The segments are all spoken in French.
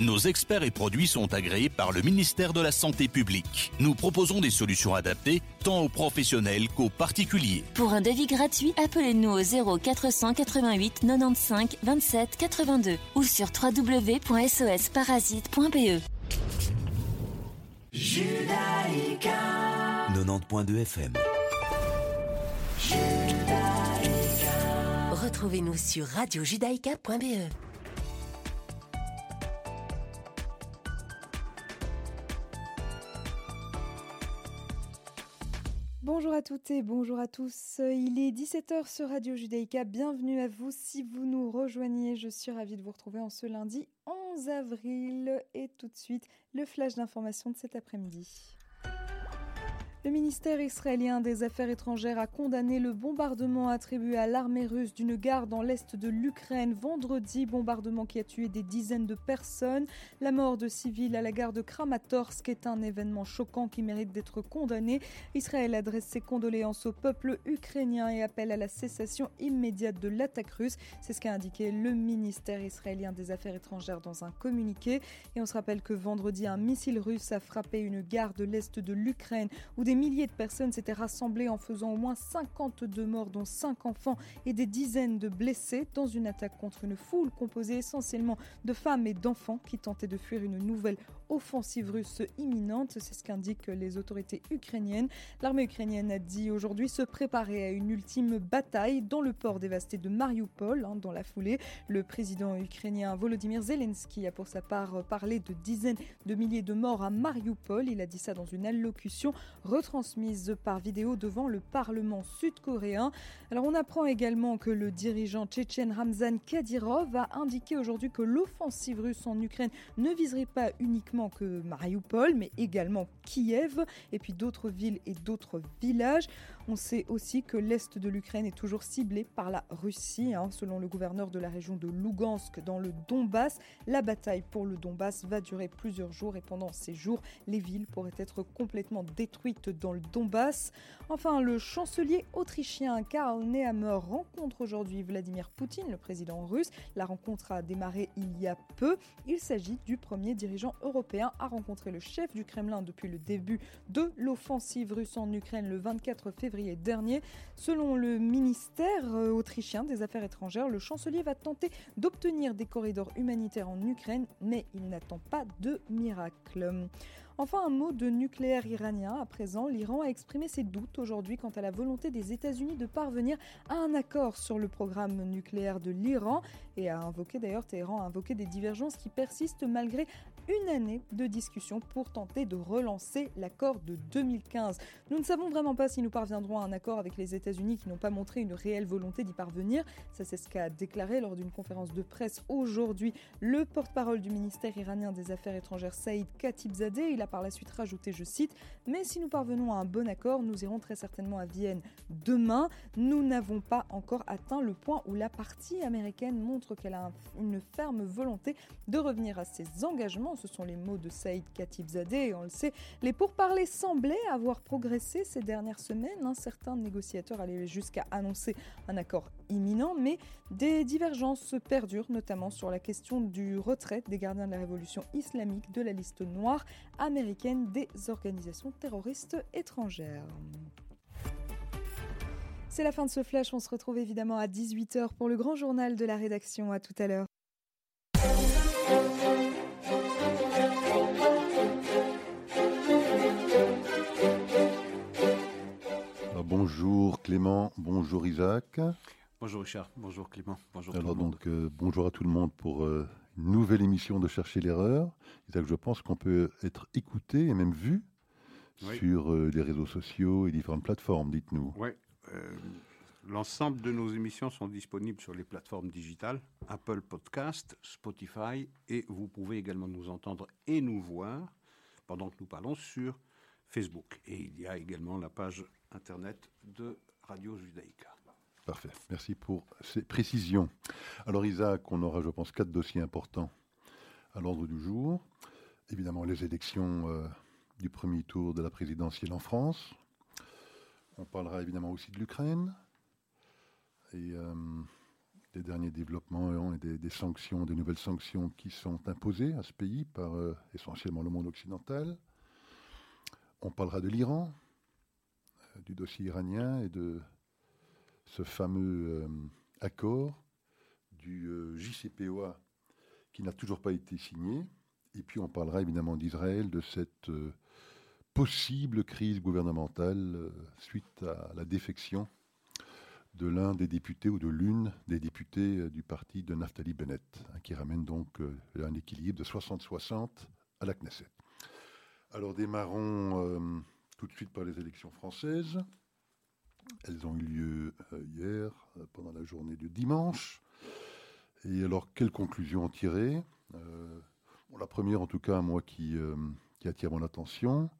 Nos experts et produits sont agréés par le ministère de la Santé publique. Nous proposons des solutions adaptées tant aux professionnels qu'aux particuliers. Pour un devis gratuit, appelez-nous au 0 488 95 27 82 ou sur www.sosparasite.be. Judaïka 90.2 FM Retrouvez-nous sur radiojudaïka.be à toutes et bonjour à tous. Il est 17h sur Radio Judaïka. Bienvenue à vous si vous nous rejoignez. Je suis ravie de vous retrouver en ce lundi 11 avril. Et tout de suite, le flash d'information de cet après-midi. Le ministère israélien des Affaires étrangères a condamné le bombardement attribué à l'armée russe d'une gare dans l'est de l'Ukraine vendredi, bombardement qui a tué des dizaines de personnes. La mort de civils à la gare de Kramatorsk est un événement choquant qui mérite d'être condamné. Israël adresse ses condoléances au peuple ukrainien et appelle à la cessation immédiate de l'attaque russe. C'est ce qu'a indiqué le ministère israélien des Affaires étrangères dans un communiqué. Et on se rappelle que vendredi, un missile russe a frappé une gare de l'est de l'Ukraine où des milliers de personnes s'étaient rassemblées en faisant au moins 52 morts, dont 5 enfants et des dizaines de blessés dans une attaque contre une foule composée essentiellement de femmes et d'enfants qui tentaient de fuir une nouvelle offensive russe imminente. C'est ce qu'indiquent les autorités ukrainiennes. L'armée ukrainienne a dit aujourd'hui se préparer à une ultime bataille dans le port dévasté de Mariupol. Hein, dans la foulée, le président ukrainien Volodymyr Zelensky a pour sa part parlé de dizaines de milliers de morts à Mariupol. Il a dit ça dans une allocution retransmise par vidéo devant le Parlement sud-coréen. Alors on apprend également que le dirigeant tchétchène Ramzan Kadyrov a indiqué aujourd'hui que l'offensive russe en Ukraine ne viserait pas uniquement que Mariupol, mais également Kiev et puis d'autres villes et d'autres villages. On sait aussi que l'est de l'Ukraine est toujours ciblé par la Russie. Hein. Selon le gouverneur de la région de Lugansk dans le Donbass, la bataille pour le Donbass va durer plusieurs jours et pendant ces jours, les villes pourraient être complètement détruites dans le Donbass. Enfin, le chancelier autrichien Karl Nehammer rencontre aujourd'hui Vladimir Poutine, le président russe. La rencontre a démarré il y a peu. Il s'agit du premier dirigeant européen a rencontré le chef du Kremlin depuis le début de l'offensive russe en Ukraine le 24 février dernier. Selon le ministère euh, autrichien des Affaires étrangères, le chancelier va tenter d'obtenir des corridors humanitaires en Ukraine, mais il n'attend pas de miracle. Enfin, un mot de nucléaire iranien. À présent, l'Iran a exprimé ses doutes aujourd'hui quant à la volonté des États-Unis de parvenir à un accord sur le programme nucléaire de l'Iran et a invoqué d'ailleurs, Téhéran a invoqué des divergences qui persistent malgré une année de discussion pour tenter de relancer l'accord de 2015. Nous ne savons vraiment pas si nous parviendrons à un accord avec les États-Unis qui n'ont pas montré une réelle volonté d'y parvenir. Ça, c'est ce qu'a déclaré lors d'une conférence de presse aujourd'hui le porte-parole du ministère iranien des Affaires étrangères Saïd Khatibzadeh. Il a par la suite rajouté, je cite, Mais si nous parvenons à un bon accord, nous irons très certainement à Vienne demain. Nous n'avons pas encore atteint le point où la partie américaine montre qu'elle a une ferme volonté de revenir à ses engagements. Ce sont les mots de Saïd Khatibzadeh on le sait, les pourparlers semblaient avoir progressé ces dernières semaines. Un certain négociateur allait jusqu'à annoncer un accord imminent, mais des divergences perdurent, notamment sur la question du retrait des gardiens de la révolution islamique de la liste noire américaine des organisations terroristes étrangères. C'est la fin de ce flash, on se retrouve évidemment à 18h pour le grand journal de la rédaction. À tout à l'heure. Bonjour Clément, bonjour Isaac. Bonjour Richard, bonjour Clément, bonjour Alors tout le monde. donc euh, bonjour à tout le monde pour euh, une nouvelle émission de Chercher l'erreur. Isaac, je pense qu'on peut être écouté et même vu Oui. sur euh, les réseaux sociaux et différentes plateformes, dites-nous. Ouais, euh, L'ensemble de nos émissions sont disponibles sur les plateformes digitales, Apple Podcast, Spotify, et vous pouvez également nous entendre et nous voir pendant que nous parlons sur Facebook. Et il y a également la page internet de Radio Judaïka. Parfait, merci pour ces précisions. Alors Isaac, on aura, je pense, quatre dossiers importants à l'ordre du jour. Évidemment, les élections euh, du premier tour de la présidentielle en France. On parlera évidemment aussi de l'Ukraine. Et euh, des derniers développements et des, sanctions, des nouvelles sanctions qui sont imposées à ce pays par euh, essentiellement le monde occidental. On parlera de l'Iran, du dossier iranien et de ce fameux euh, accord du JCPOA qui n'a toujours pas été signé. Et puis on parlera évidemment d'Israël, de cette possible crise gouvernementale suite à la défection de l'un des députés ou de l'une des députés euh, du parti de Naftali Bennett, hein, qui ramène donc euh, un équilibre de 60-60 à la Knesset. Alors démarrons euh, tout de suite par les élections françaises. Elles ont eu lieu hier, pendant la journée du dimanche. Et alors, quelles conclusions en tirer? La première, en tout cas, moi, qui, attire mon attention,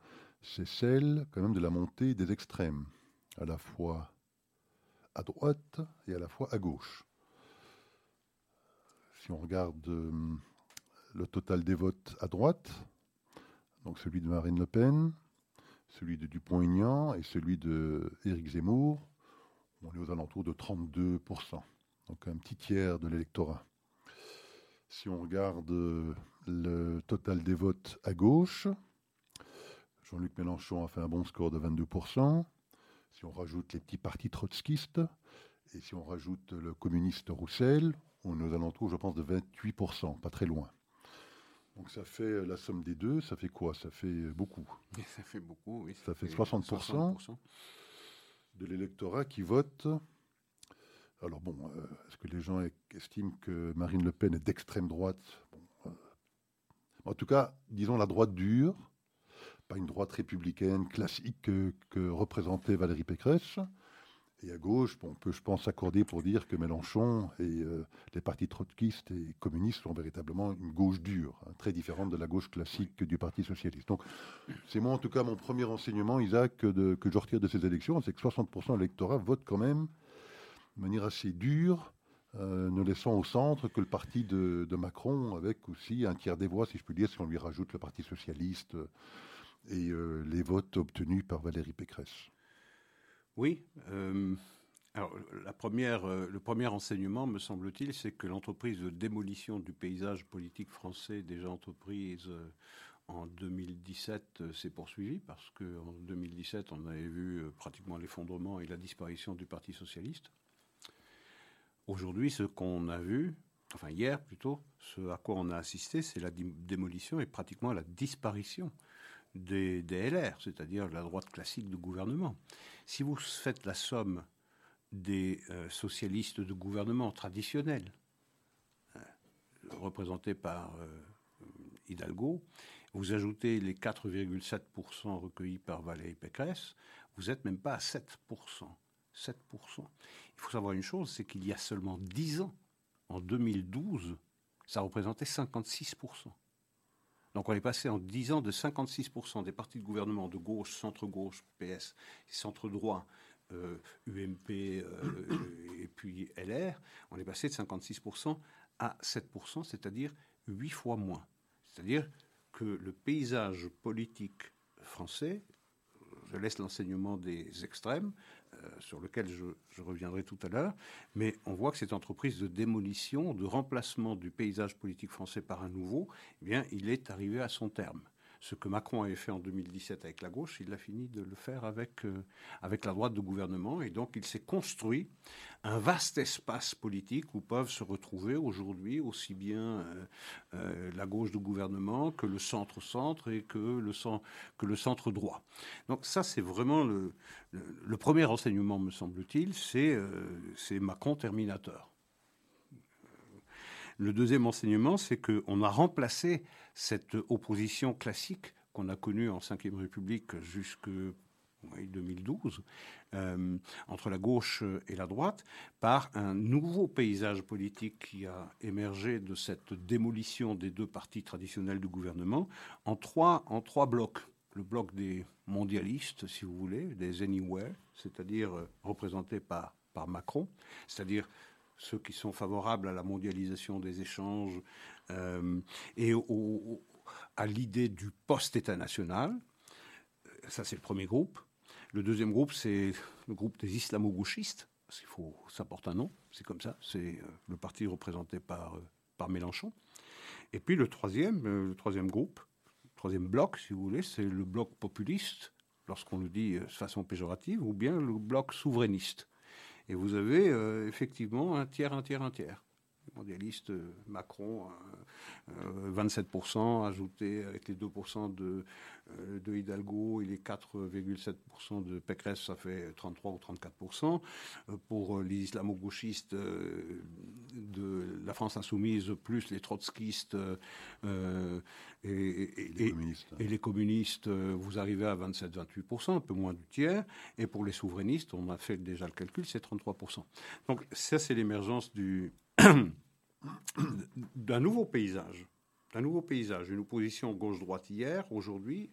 c'est celle quand même de la montée des extrêmes, à la fois à droite et à la fois à gauche. Si on regarde euh, le total des votes à droite, donc celui de Marine Le Pen, celui de Dupont-Aignan et celui de Éric Zemmour, on est aux alentours de 32%, donc un petit tiers de l'électorat. Si on regarde euh, le total des votes à gauche, Jean-Luc Mélenchon a fait un bon score de 22%. Si on rajoute les petits partis trotskistes, et si on rajoute le communiste Roussel, on est aux alentours, je pense, de 28%, pas très loin. Donc ça fait la somme des deux, ça fait quoi? Ça fait beaucoup. Ça fait beaucoup, oui. Ça, fait, 60%, de l'électorat qui vote. Alors bon, euh, est-ce que les gens estiment que Marine Le Pen est d'extrême droite? Euh, En tout cas, disons la droite dure, pas une droite républicaine classique que, représentait Valérie Pécresse. Et à gauche, on peut, je pense, s'accorder pour dire que Mélenchon et euh, les partis trotskistes et communistes sont véritablement une gauche dure, hein, très différente de la gauche classique du Parti socialiste. Donc, c'est moi, en tout cas, mon premier enseignement, Isaac, que je retire de ces élections, c'est que 60% de l'électorat vote quand même de manière assez dure, euh, ne laissant au centre que le parti de, de, Macron, avec aussi un tiers des voix, si je puis dire, si on lui rajoute le Parti socialiste et euh, les votes obtenus par Valérie Pécresse. Oui. Euh, alors, euh, le premier enseignement, me semble-t-il, c'est que l'entreprise de démolition du paysage politique français, déjà entreprise en 2017, s'est poursuivie, parce qu'en 2017, on avait vu pratiquement l'effondrement et la disparition du Parti socialiste. Aujourd'hui, ce qu'on a vu, enfin hier plutôt, ce à quoi on a assisté, c'est la démolition et pratiquement la disparition des, LR, c'est-à-dire la droite classique du gouvernement. Si vous faites la somme des euh, socialistes de gouvernement traditionnels, euh, représentés par euh, Hidalgo, vous ajoutez les 4,7% recueillis par Valérie Pécresse, vous n'êtes même pas à 7%. 7%. Il faut savoir une chose, c'est qu'il y a seulement 10 ans, en 2012, ça représentait 56%. Donc on est passé en 10 ans de 56% des partis de gouvernement de gauche, centre-gauche, PS, centre-droit, UMP euh, euh, et puis LR, on est passé de 56% à 7%, c'est-à-dire 8 fois moins. C'est-à-dire que le paysage politique français, je laisse l'enseignement des extrêmes, sur lequel je, reviendrai tout à l'heure, mais on voit que cette entreprise de démolition, de remplacement du paysage politique français par un nouveau, eh bien, il est arrivé à son terme ce que Macron avait fait en 2017 avec la gauche, il a fini de le faire avec, euh, avec la droite de gouvernement. Et donc, il s'est construit un vaste espace politique où peuvent se retrouver aujourd'hui aussi bien euh, euh, la gauche du gouvernement que le centre-centre et que le, que le centre-droit. Donc, ça, c'est vraiment le, le, premier enseignement, me semble-t-il, c'est Macron terminateur. Le deuxième enseignement, c'est qu'on a remplacé cette opposition classique qu'on a connue en Ve République jusque 2012, euh, entre la gauche et la droite, par un nouveau paysage politique qui a émergé de cette démolition des deux partis traditionnels du gouvernement en trois, en trois blocs. Le bloc des mondialistes, si vous voulez, des anywhere, c'est-à-dire euh, représentés par, par Macron, c'est-à-dire ceux qui sont favorables à la mondialisation des échanges euh, et à l'idée du post-État national. Ça, c'est le premier groupe. Le deuxième groupe, c'est le groupe des islamo-gauchistes, parce faut, ça porte un nom, c'est comme ça, c'est le parti représenté par, par Mélenchon. Et puis le troisième, le troisième groupe, le troisième bloc, si vous voulez, c'est le bloc populiste, lorsqu'on le dit de façon péjorative, ou bien le bloc souverainiste. Et vous avez effectivement un tiers, un tiers, un tiers mondialiste euh, Macron, 27%, euh, ajouté avec les 2% de, euh, de Hidalgo et les 4,7% de Pécresse, ça fait 33 ou 34%. Pour les islamo-gauchistes de la France insoumise, plus les trotskistes et, et, et, les communistes, vous arrivez à 27-28%, un peu moins du tiers. Et pour les souverainistes, on a fait déjà le calcul, c'est 33%. Donc ça, c'est l'émergence du d'un nouveau paysage, d'un nouveau paysage, une opposition gauche-droite hier, aujourd'hui,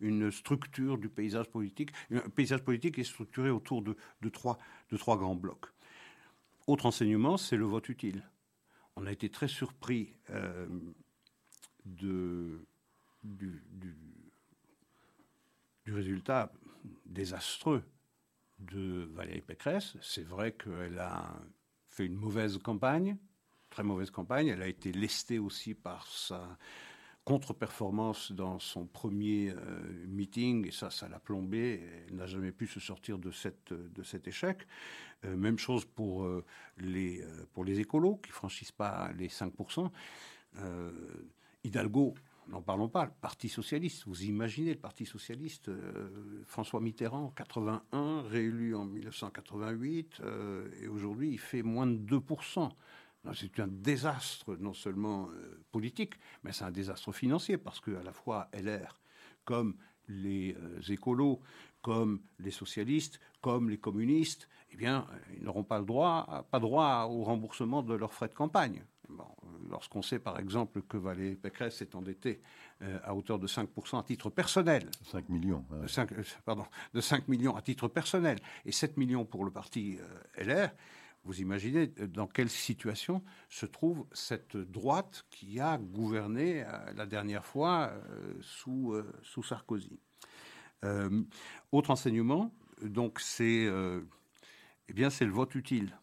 une, structure du paysage politique. Un paysage politique est structuré autour de, trois, grands blocs. Autre enseignement, c'est le vote utile. On a été très surpris euh, du, résultat désastreux de Valérie Pécresse. C'est vrai qu'elle a fait une mauvaise campagne, très mauvaise campagne. Elle a été lestée aussi par sa contre-performance dans son premier euh, meeting, et ça, ça l'a plombé. Elle n'a jamais pu se sortir de, de cet échec. Euh, même chose pour, euh, les, pour les écolos, qui franchissent pas les 5%. Hidalgo, n'en parlons pas, le Parti socialiste. Vous imaginez le Parti socialiste, François Mitterrand, 81, réélu en 1988, et aujourd'hui il fait moins de 2%. C'est un désastre non seulement euh, politique, mais c'est un désastre financier parce que la fois LR, comme les euh, écolos, comme les socialistes, comme les communistes, eh bien, euh, ils n'auront pas le pas droit au remboursement de leurs frais de campagne. Lorsqu'on sait, par exemple, que Valérie Pécresse est endettée à hauteur de 5% à titre personnel. 5 millions. 5, pardon, de 5 millions à titre personnel et 7 millions pour le parti LR, vous imaginez dans quelle situation se trouve cette droite qui a gouverné euh, la dernière fois euh, sous, euh, sous Sarkozy. autre enseignement, donc c'est eh bien c'est le vote utile.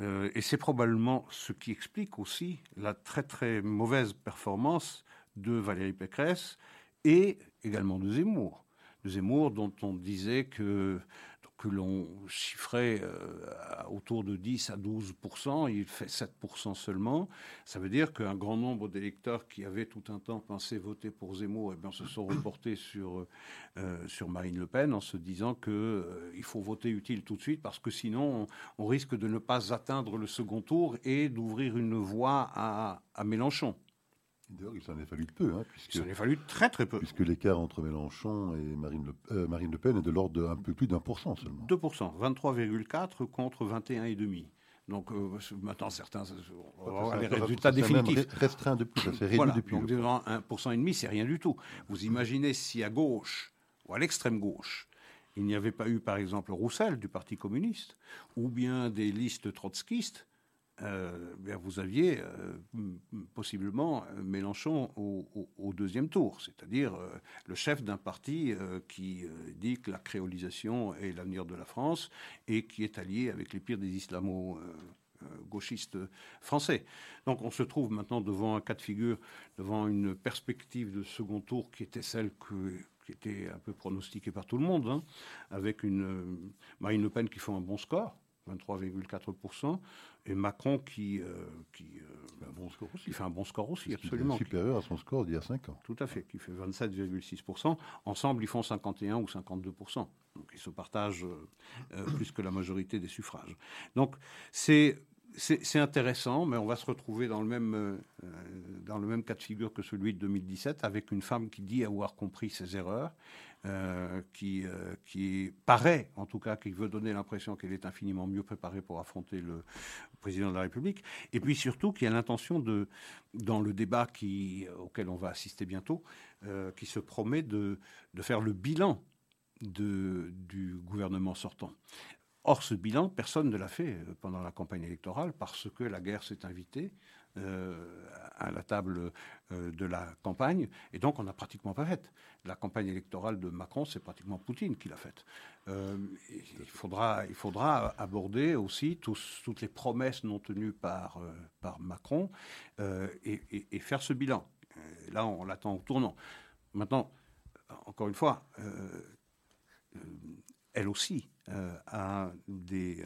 Et c'est probablement ce qui explique aussi la très très mauvaise performance de Valérie Pécresse et également de Zemmour. De Zemmour dont on disait que que l'on chiffrait euh, autour de 10 à 12% il fait 7% seulement. Ça veut dire qu'un grand nombre d'électeurs qui avaient tout un temps pensé voter pour Zemmour eh bien, se sont reportés sur, euh, sur Marine Le Pen en se disant qu'il euh, faut voter utile tout de suite parce que sinon on, risque de ne pas atteindre le second tour et d'ouvrir une voie à, à Mélenchon. D'ailleurs, il s'en est fallu peu. Hein, puisque, il s'en est fallu très très peu. Puisque l'écart entre Mélenchon et Marine Le, euh, Marine le Pen est de l'ordre d'un peu plus d'un pour cent seulement. 2%, 23,4 contre 21,5. Donc euh, maintenant, certains, on va voir les résultats définitifs. Restreint depuis, ça s'est réduit voilà, depuis. Donc 1,5%, c'est rien du tout. Vous imaginez si à gauche, ou à l'extrême gauche, il n'y avait pas eu par exemple Roussel du Parti communiste, ou bien des listes trotskistes, euh, vous aviez euh, possiblement euh, Mélenchon au, deuxième tour, c'est-à-dire le chef d'un parti qui dit que la créolisation est l'avenir de la France et qui est allié avec les pires des islamo gauchistes français. Donc on se trouve maintenant devant un cas de figure, devant une perspective de second tour qui était celle qui était un peu pronostiquée par tout le monde, hein, avec une Marine Le Pen qui fait un bon score, 23,4%, et Macron qui, euh, qui, euh, un bon score aussi. qui fait un bon score aussi, absolument. Supérieur à son score d'il y a 5 ans. Tout à fait, qui fait 27,6%. Ensemble, ils font 51 ou 52%. Donc ils se partagent euh, plus que la majorité des suffrages. Donc c'est c'est intéressant, mais on va se retrouver dans le, même, dans le même cas de figure que celui de 2017, avec une femme qui dit avoir compris ses erreurs, euh, qui, euh, qui paraît, en tout cas, qui veut donner l'impression qu'elle est infiniment mieux préparée pour affronter le président de la République, et puis surtout qui a l'intention de, dans le débat auquel on va assister bientôt, euh, qui se promet de, faire le bilan du gouvernement sortant. Or, ce bilan, personne ne l'a fait pendant la campagne électorale parce que la guerre s'est invitée, à la table de la campagne, et donc on n'a pratiquement pas fait. La campagne électorale de Macron, c'est pratiquement Poutine qui l'a faite. il, faudra, il faudra aborder aussi toutes les promesses non tenues par, par Macron et, faire ce bilan. là, on l'attend au tournant. Maintenant, encore une fois, elle aussi a des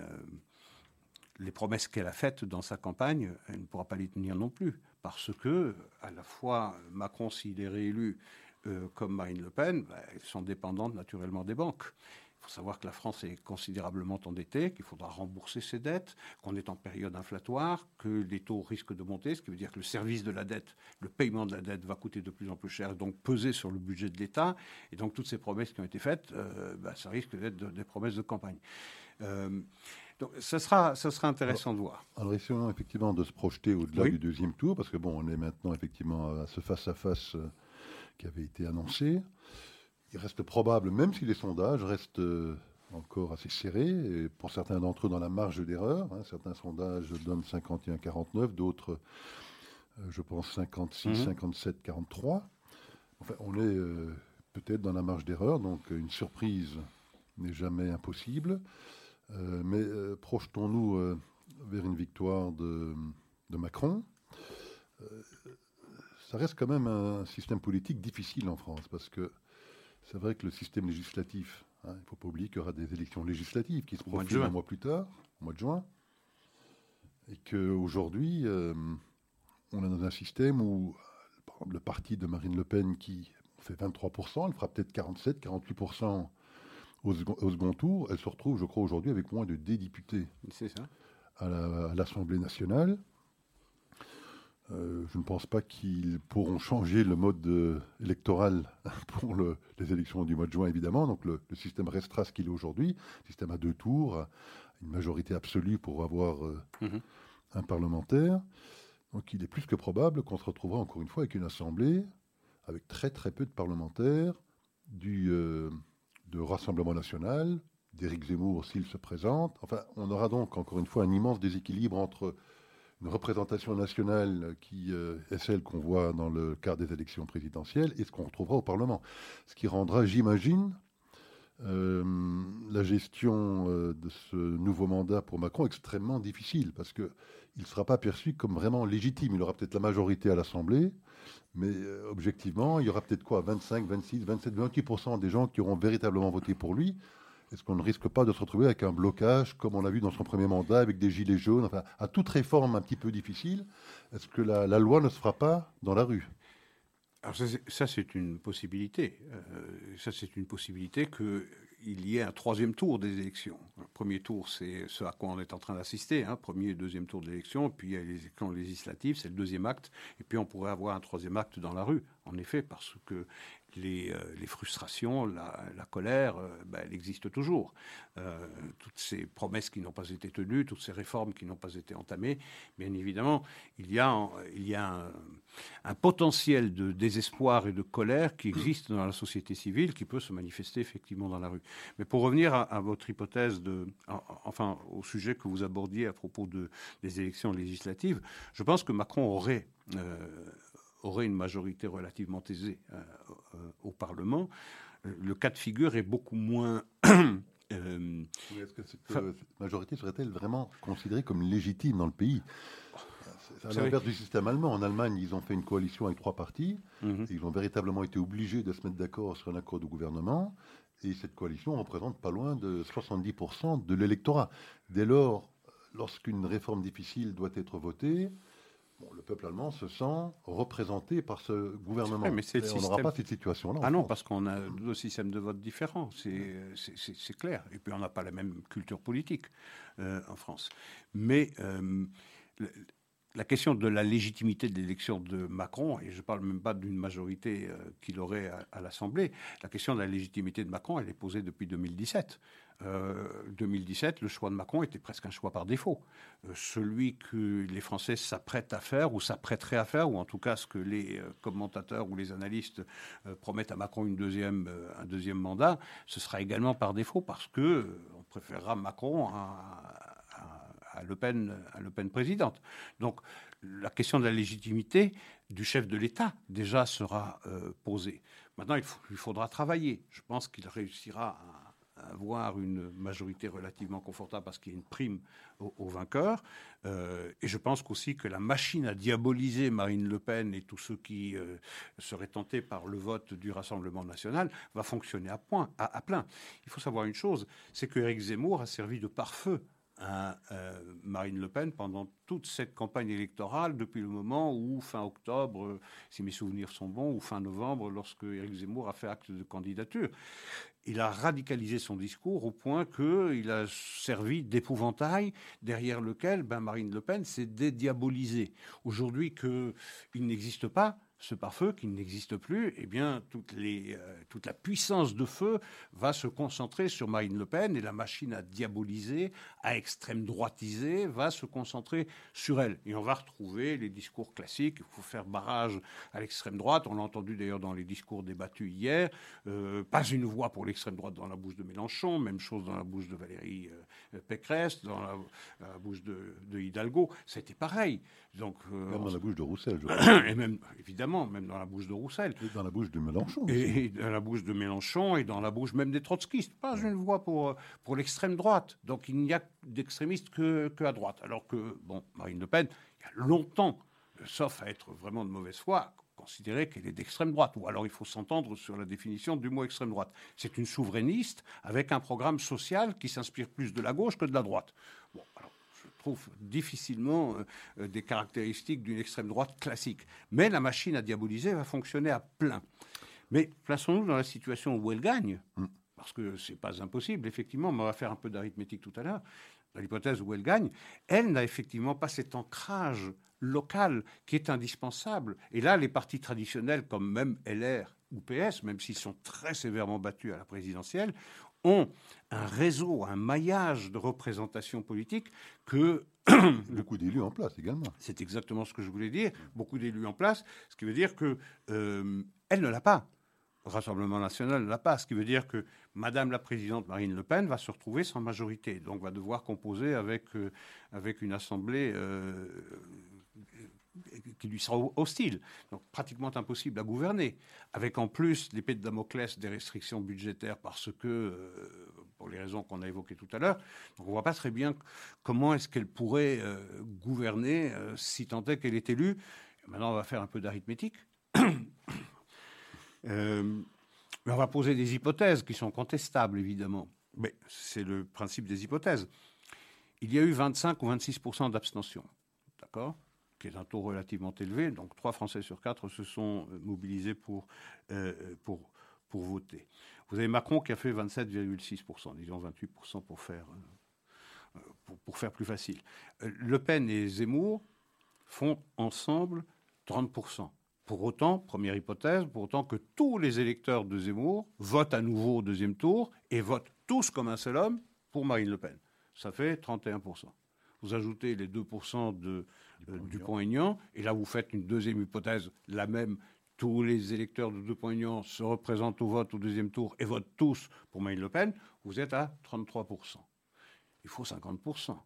les promesses qu'elle a faites dans sa campagne, elle ne pourra pas les tenir non plus, parce que à la fois Macron, s'il est réélu, euh, comme Marine Le Pen, bah, elles sont dépendantes naturellement des banques. Il faut savoir que la France est considérablement endettée, qu'il faudra rembourser ses dettes, qu'on est en période inflatoire, que les taux risquent de monter, ce qui veut dire que le service de la dette, le paiement de la dette va coûter de plus en plus cher, donc peser sur le budget de l'État. Et donc toutes ces promesses qui ont été faites, euh, bah, ça risque d'être des promesses de campagne. Euh, donc, ce sera, ce sera intéressant de voir. Alors, essayons effectivement de se projeter au-delà du deuxième tour, parce que bon, on est maintenant effectivement à ce face-à-face euh, qui avait été annoncé. Il reste probable, même si les sondages restent euh, encore assez serrés, et pour certains d'entre eux dans la marge d'erreur. Hein, certains sondages donnent 51-49, d'autres, euh, je pense, 56, 57, 43. Enfin, on est peut-être dans la marge d'erreur, donc une surprise n'est jamais impossible. Euh, mais euh, projetons-nous euh, vers une victoire de, Macron. ça reste quand même un système politique difficile en France, parce que c'est vrai que le système législatif, hein, il ne faut pas oublier qu'il y aura des élections législatives qui se profilent un mois plus tard, au mois de juin, et qu'aujourd'hui, on est dans un système où le parti de Marine Le Pen qui fait 23%, elle fera peut-être 47, 48% au, second tour, elle se retrouve, je crois, aujourd'hui avec moins de 10 députés à l'Assemblée nationale. Euh, je ne pense pas qu'ils pourront changer le mode euh, électoral pour les élections du mois de juin, évidemment. Donc le, système restera ce qu'il est aujourd'hui, système à deux tours, une majorité absolue pour avoir euh, mhm. un parlementaire. Donc il est plus que probable qu'on se retrouvera encore une fois avec une assemblée avec très très peu de parlementaires du, de Rassemblement national, d'Éric Zemmour s'il se présente. Enfin, on aura donc encore une fois un immense déséquilibre entre une représentation nationale qui euh, est celle qu'on voit dans le cadre des élections présidentielles et ce qu'on retrouvera au Parlement. Ce qui rendra, j'imagine, euh, la gestion euh, de ce nouveau mandat pour Macron extrêmement difficile parce qu'il ne sera pas perçu comme vraiment légitime. Il aura peut-être la majorité à l'Assemblée, mais euh, objectivement, il y aura peut-être quoi 25, 26, 27, 28% des gens qui auront véritablement voté pour lui. Est-ce qu'on ne risque pas de se retrouver avec un blocage, comme on l'a vu dans son premier mandat, avec des gilets jaunes, enfin, à toute réforme un petit peu difficile? Est-ce que la, loi ne se fera pas dans la rue? Alors ça, c'est une possibilité. Euh, ça, c'est une possibilité que il y ait un troisième tour des élections. Le premier tour, c'est ce à quoi on est en train d'assister, hein, premier et deuxième tour d'élection, puis il y a les élections législatives, c'est le deuxième acte, et puis on pourrait avoir un troisième acte dans la rue, en effet, parce que les, euh, les frustrations, la, colère, euh, ben, elle existe toujours. Euh, toutes ces promesses qui n'ont pas été tenues, toutes ces réformes qui n'ont pas été entamées, bien évidemment, il y a, un, potentiel de désespoir et de colère qui existe dans la société civile, qui peut se manifester effectivement dans la rue. Mais pour revenir à, votre hypothèse enfin, au sujet que vous abordiez à propos de, des élections législatives, je pense que Macron aurait aurait une majorité relativement aisée euh, euh, au Parlement. Le cas de figure est beaucoup moins Euh, Est-ce que cette majorité serait-elle vraiment considérée comme légitime dans le pays? C'est à l'inverse du système allemand. En Allemagne, ils ont fait une coalition avec trois partis. Mhm. ils ont véritablement été obligés de se mettre d'accord sur un accord de gouvernement. Et cette coalition représente pas loin de 70% de l'électorat. Dès lors, lorsqu'une réforme difficile doit être votée, le peuple allemand se sent représenté par ce gouvernement. mais on n'aura pas cette situation-là. Ah non, parce qu'on a deux systèmes de vote différents, c'est clair. Et puis on n'a pas la même culture politique euh, en France. Mais euh, la question de la légitimité de l'élection de Macron, et je ne parle même pas d'une majorité euh, qu'il aurait à, l'Assemblée, la question de la légitimité de Macron, elle est posée depuis 2017. 2017, le choix de Macron était presque un choix par défaut. celui que les Français s'apprêtent à faire ou s'apprêteraient à faire, ou en tout cas ce que les commentateurs ou les analystes promettent à Macron une deuxième, un deuxième mandat, ce sera également par défaut parce que on préférera Macron à, à Le Pen, à Le Pen présidente. Donc la question de la légitimité du chef de l'État déjà sera posée. Maintenant, il, il, faudra travailler. Je pense qu'il réussira avoir une majorité relativement confortable parce qu'il y a une prime aux, vainqueurs. Euh, et je pense aussi que la machine à diaboliser Marine Le Pen et tous ceux qui euh, seraient tentés par le vote du Rassemblement national va fonctionner à, point, à, plein. Il faut savoir une chose, c'est que Éric Zemmour a servi de pare-feu euh, Marine Le Pen pendant toute cette campagne électorale, depuis le moment où, fin octobre, si mes souvenirs sont bons, ou fin novembre, lorsque Éric Zemmour a fait acte de candidature il a radicalisé son discours au point qu'il a servi d'épouvantail derrière lequel ben, Marine Le Pen s'est dédiabolisée. Aujourd'hui qu'il n'existe pas, ce pare-feu qui n'existe plus, eh bien, euh, toute la puissance de feu va se concentrer sur Marine Le Pen et la machine à diaboliser, à extrême droitiser, va se concentrer sur elle. Et on va retrouver les discours classiques. Il faut faire barrage à l'extrême droite. On l'a entendu d'ailleurs dans les discours débattus hier. Euh, pas une voix pour l'extrême droite dans la bouche de Mélenchon. Même chose dans la bouche de Valérie euh, Pécresse, dans la, bouche de, de Hidalgo. C'était pareil. Donc, même dans la bouche de Roussel, Et même, évidemment même dans la bouche de Roussel. Et dans la bouche de Mélenchon. Et, dans la bouche de Mélenchon et dans la bouche même des trotskistes. Pas une voix pour, pour l'extrême droite. Donc il n'y a d'extrémistes que, que à droite. Alors que, bon, Marine Le Pen, il y a longtemps, sauf à être vraiment de mauvaise foi, considéré qu'elle est d'extrême droite. Ou alors il faut s'entendre sur la définition du mot extrême droite. C'est une souverainiste avec un programme social qui s'inspire plus de la gauche que de la droite. Trouve difficilement euh, euh, des caractéristiques d'une extrême droite classique. Mais la machine à diaboliser va fonctionner à plein. Mais plaçons-nous dans la situation où elle gagne, mm. parce que c'est pas impossible, effectivement, on va faire un peu d'arithmétique tout à l'heure, dans l'hypothèse où elle gagne, elle n'a effectivement pas cet ancrage local qui est indispensable. Et là, les partis traditionnels comme même LR ou PS, même s'ils sont très sévèrement battus à la présidentielle, ont un réseau, un maillage de représentation politique que... Beaucoup d'élus en place également. C'est exactement ce que je voulais dire. Beaucoup d'élus en place, ce qui veut dire que euh, elle ne l'a pas. Le Rassemblement national ne l'a pas. Ce qui veut dire que Madame la Présidente Marine Le Pen va se retrouver sans majorité. Donc va devoir composer avec, euh, avec une assemblée euh, qui lui sera hostile, donc pratiquement impossible à gouverner, avec en plus l'épée de Damoclès des restrictions budgétaires parce que, euh, pour les raisons qu'on a évoquées tout à l'heure, on ne voit pas très bien comment est-ce qu'elle pourrait euh, gouverner euh, si tant est qu'elle est élue. Maintenant, on va faire un peu d'arithmétique. on va poser des hypothèses qui sont contestables, évidemment. Mais c'est le principe des hypothèses. Il y a eu 25 ou 26% d'abstention. D'accord? Qui est un taux relativement élevé. Donc trois Français sur quatre se sont euh, mobilisés pour, euh, pour, pour voter. Vous avez Macron qui a fait 27,6%, disons 28% pour faire, euh, pour, pour, faire plus facile. Le Pen et Zemmour font ensemble 30%. Pour autant, première hypothèse, pour autant que tous les électeurs de Zemmour votent à nouveau au deuxième tour et votent tous comme un seul homme pour Marine Le Pen. Ça fait 31%. Vous ajoutez les 2% de, euh, Dupont-Aignan, et là vous faites une deuxième hypothèse, la même, tous les électeurs de Dupont-Aignan se représentent au vote au deuxième tour et votent tous pour Marine Le Pen, vous êtes à 33%. Il faut 50%.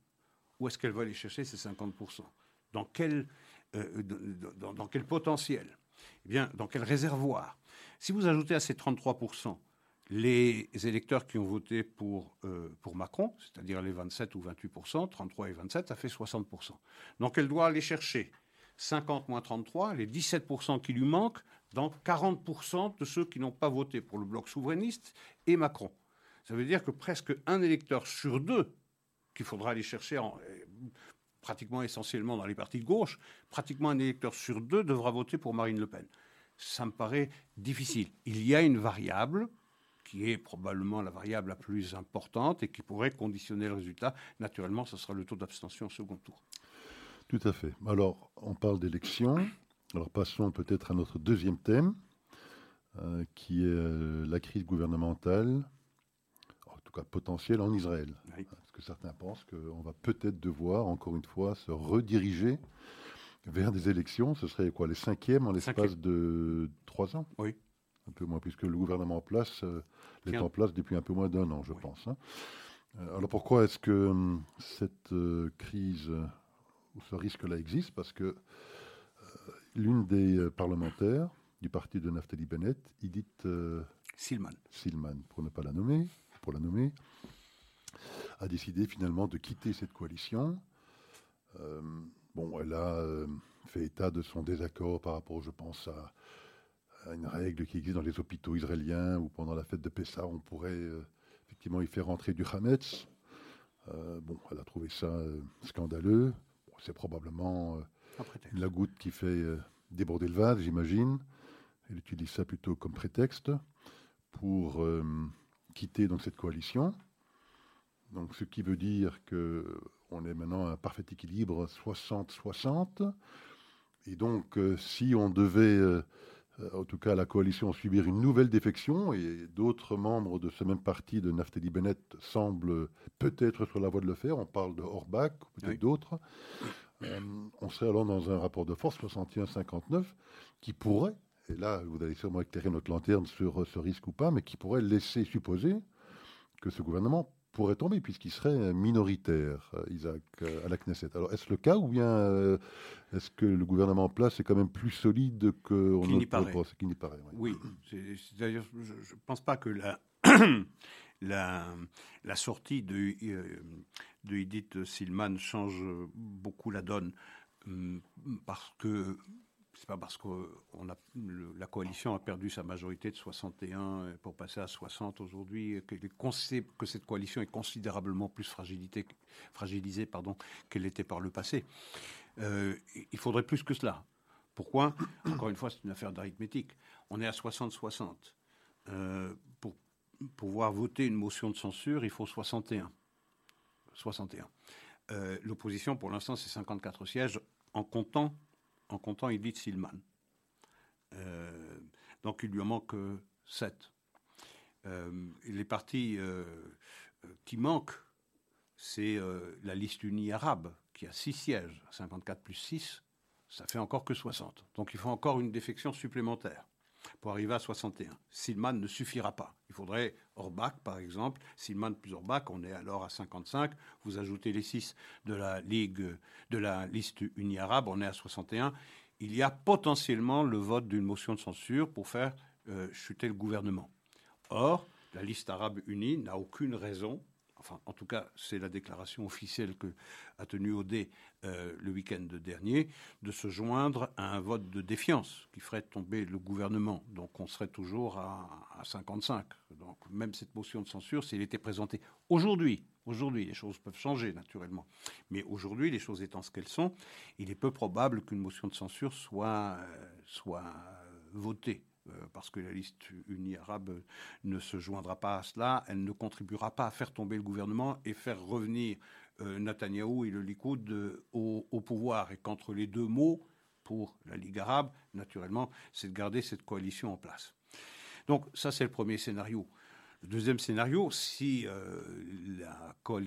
Où est-ce qu'elle va aller chercher ces 50% dans quel, euh, dans, quel potentiel? Eh bien, dans quel réservoir? Si vous ajoutez à ces 33% les électeurs qui ont voté pour, euh, Macron, c'est-à-dire les 27 ou 28% 33 et 27, ça fait 60% Donc elle doit aller chercher 50 moins 33, les 17% qui lui manquent, dans 40 de ceux qui n'ont pas voté pour le bloc souverainiste et Macron. Ça veut dire que presque un électeur sur deux qu'il faudra aller chercher euh, pratiquement essentiellement dans les partis de gauche, pratiquement un électeur sur deux devra voter pour Marine Le Pen. Ça me paraît difficile. Il y a une variable qui est probablement la variable la plus importante et qui pourrait conditionner le résultat. Naturellement, ce sera le taux d'abstention au second tour. Tout à fait. Alors, on parle d'élections. Alors, passons peut-être à notre deuxième thème, euh, qui est euh, la crise gouvernementale, en tout cas potentielle, en Israël. Parce que certains pensent qu'on va peut-être devoir, encore une fois, se rediriger vers des élections. Ce serait quoi, les cinquièmes en l'espace de trois ans? Oui un peu moins, puisque le gouvernement en place euh, est en place depuis un peu moins d'un an, je pense. Hein. Euh, alors pourquoi est-ce que hum, cette euh, crise où ce risque-là existe? Parce que l'une des parlementaires du parti de Naftali Bennett, Edith Silman. Silman, pour ne pas la nommer, pour la nommer, a décidé finalement de quitter cette coalition. bon, elle a fait état de son désaccord par rapport, je pense, à, une règle qui existe dans les hôpitaux israéliens où pendant la fête de Pessah, on pourrait euh, effectivement y faire rentrer du Hametz. Euh, bon, elle a trouvé ça euh, scandaleux. c'est probablement la goutte qui fait déborder le vase, j'imagine. Elle utilise ça plutôt comme prétexte pour quitter donc cette coalition. Donc, ce qui veut dire que on est maintenant à un parfait équilibre 60-60. Et donc, euh, si on devait, euh, en tout cas la coalition, subir une nouvelle défection, et d'autres membres de ce même parti de Naftali Bennett semblent peut-être sur la voie de le faire, on parle de Orbach, peut-être d'autres, on serait alors dans un rapport de force 61-59 qui pourrait, et là vous allez sûrement éclairer notre lanterne sur ce risque ou pas, mais qui pourrait laisser supposer que ce gouvernement pourrait tomber puisqu'il serait minoritaire, euh, Isaac, euh, à la Knesset. Alors est-ce le cas ou bien euh, est-ce que le gouvernement en place est quand même plus solide que qu'il n'y paraît, paraît Oui, c'est-à-dire je ne pense pas que la, la, la, sortie de, de Edith Silman change beaucoup la donne hum, parce que c'est pas parce que la coalition a perdu sa majorité de 61 pour passer à 60 aujourd'hui que, cette coalition est considérablement plus fragilisée qu'elle était par le passé. Euh, il faudrait plus que cela. Pourquoi? Encore une fois, c'est une affaire d'arithmétique. On est à 60-60. Euh, pour pouvoir voter une motion de censure, il faut 61. 61. Euh, l'opposition, pour l'instant, c'est 54 sièges en comptant en comptant Edith Silman. Euh, donc il lui en manque 7. Euh, les partis euh, qui manquent, c'est la liste unie arabe, qui a 6 sièges, 54 plus 6, ça fait encore que 60. Donc il faut encore une défection supplémentaire pour arriver à 61. Silman ne suffira pas. Il faudrait Orbach, par exemple. Silman plus Orbach, on est alors à 55. Vous ajoutez les 6 de la Ligue, de la liste unie arabe, on est à 61. Il y a potentiellement le vote d'une motion de censure pour faire euh, chuter le gouvernement. Or, la liste arabe unie n'a aucune raison en tout cas c'est la déclaration officielle que a tenue Odé euh, le week-end dernier, de se joindre à un vote de défiance qui ferait tomber le gouvernement. Donc on serait toujours à, 55. Donc même cette motion de censure, s'il était présentée aujourd'hui, aujourd'hui les choses peuvent changer naturellement, mais aujourd'hui les choses étant ce qu'elles sont, il est peu probable qu'une motion de censure soit, euh, soit votée. Euh, parce que la liste unie arabe ne se joindra pas à cela, elle ne contribuera pas à faire tomber le gouvernement et faire revenir euh, Netanyahou et le Likoud euh, au, pouvoir. Et qu'entre les deux mots, pour la Ligue arabe, naturellement, c'est de garder cette coalition en place. Donc ça, c'est le premier scénario. Deuxième scénario, si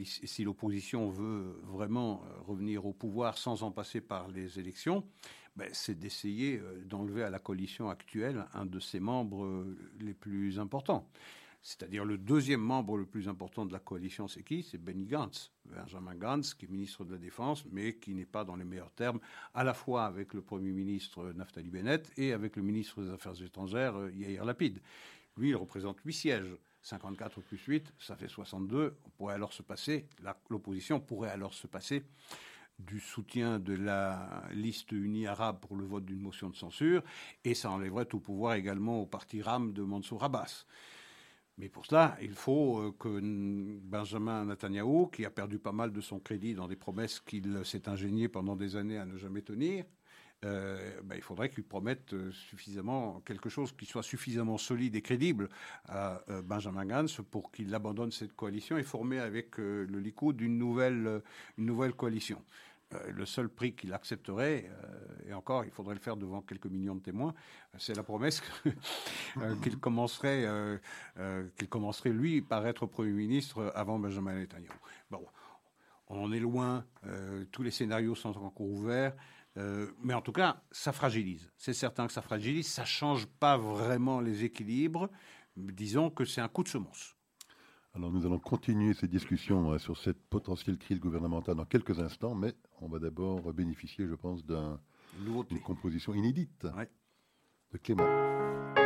si l'opposition veut vraiment revenir au pouvoir sans en passer par les élections, ben, c'est d'essayer euh, d'enlever à la coalition actuelle un de ses membres euh, les plus importants. C'est-à-dire le deuxième membre le plus important de la coalition, c'est qui? C'est Benny Gantz, Benjamin Gantz, qui est ministre de la Défense, mais qui n'est pas dans les meilleurs termes, à la fois avec le Premier ministre Naftali Bennett et avec le ministre des Affaires étrangères Yair Lapid. Lui, il représente huit sièges. 54 plus 8, ça fait 62. On pourrait alors se passer, l'opposition pourrait alors se passer du soutien de la liste unie arabe pour le vote d'une motion de censure, et ça enlèverait tout pouvoir également au parti RAM de Mansour Abbas. Mais pour cela, il faut euh, que Benjamin Netanyahu, qui a perdu pas mal de son crédit dans des promesses qu'il s'est ingénié pendant des années à ne jamais tenir, euh, ben, il faudrait qu'il promette euh, suffisamment quelque chose qui soit suffisamment solide et crédible à Benjamin Gantz pour qu'il abandonne cette coalition et former avec le Likoud une nouvelle, une nouvelle coalition. Euh, le seul prix qu'il accepterait, euh, et encore, il faudrait le faire devant quelques millions de témoins, c'est la promesse euh, qu'il commencerait, qu'il commencerait, lui, par être Premier ministre avant Benjamin Netanyahu. Bon, on en est loin, tous les scénarios sont encore ouverts. Mais en tout cas, ça fragilise. C'est certain que ça fragilise. Ça change pas vraiment les équilibres. Disons que c'est un coup de semence. Alors nous allons continuer ces discussions sur cette potentielle crise gouvernementale dans quelques instants, mais on va d'abord bénéficier, je pense, d'une composition inédite Ouais. de Clément.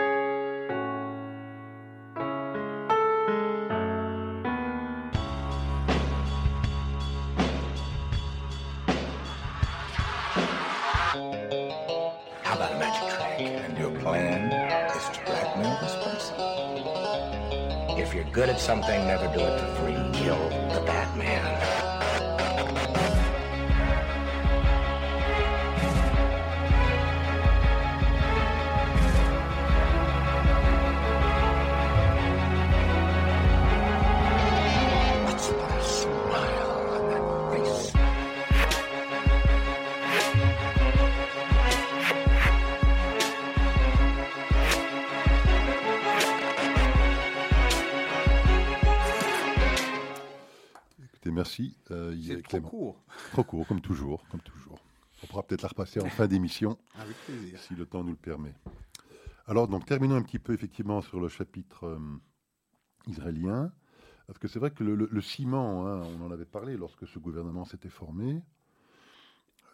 If you're good at something, never do it for free. Kill the Batman. Trop court. Trop court, comme toujours, comme toujours. On pourra peut-être la repasser en fin d'émission. Avec plaisir. si le temps nous le permet. Alors, donc, terminons un petit peu effectivement sur le chapitre euh, israélien. Parce que c'est vrai que le, le- le ciment, hein, on en avait parlé lorsque ce gouvernement s'était formé.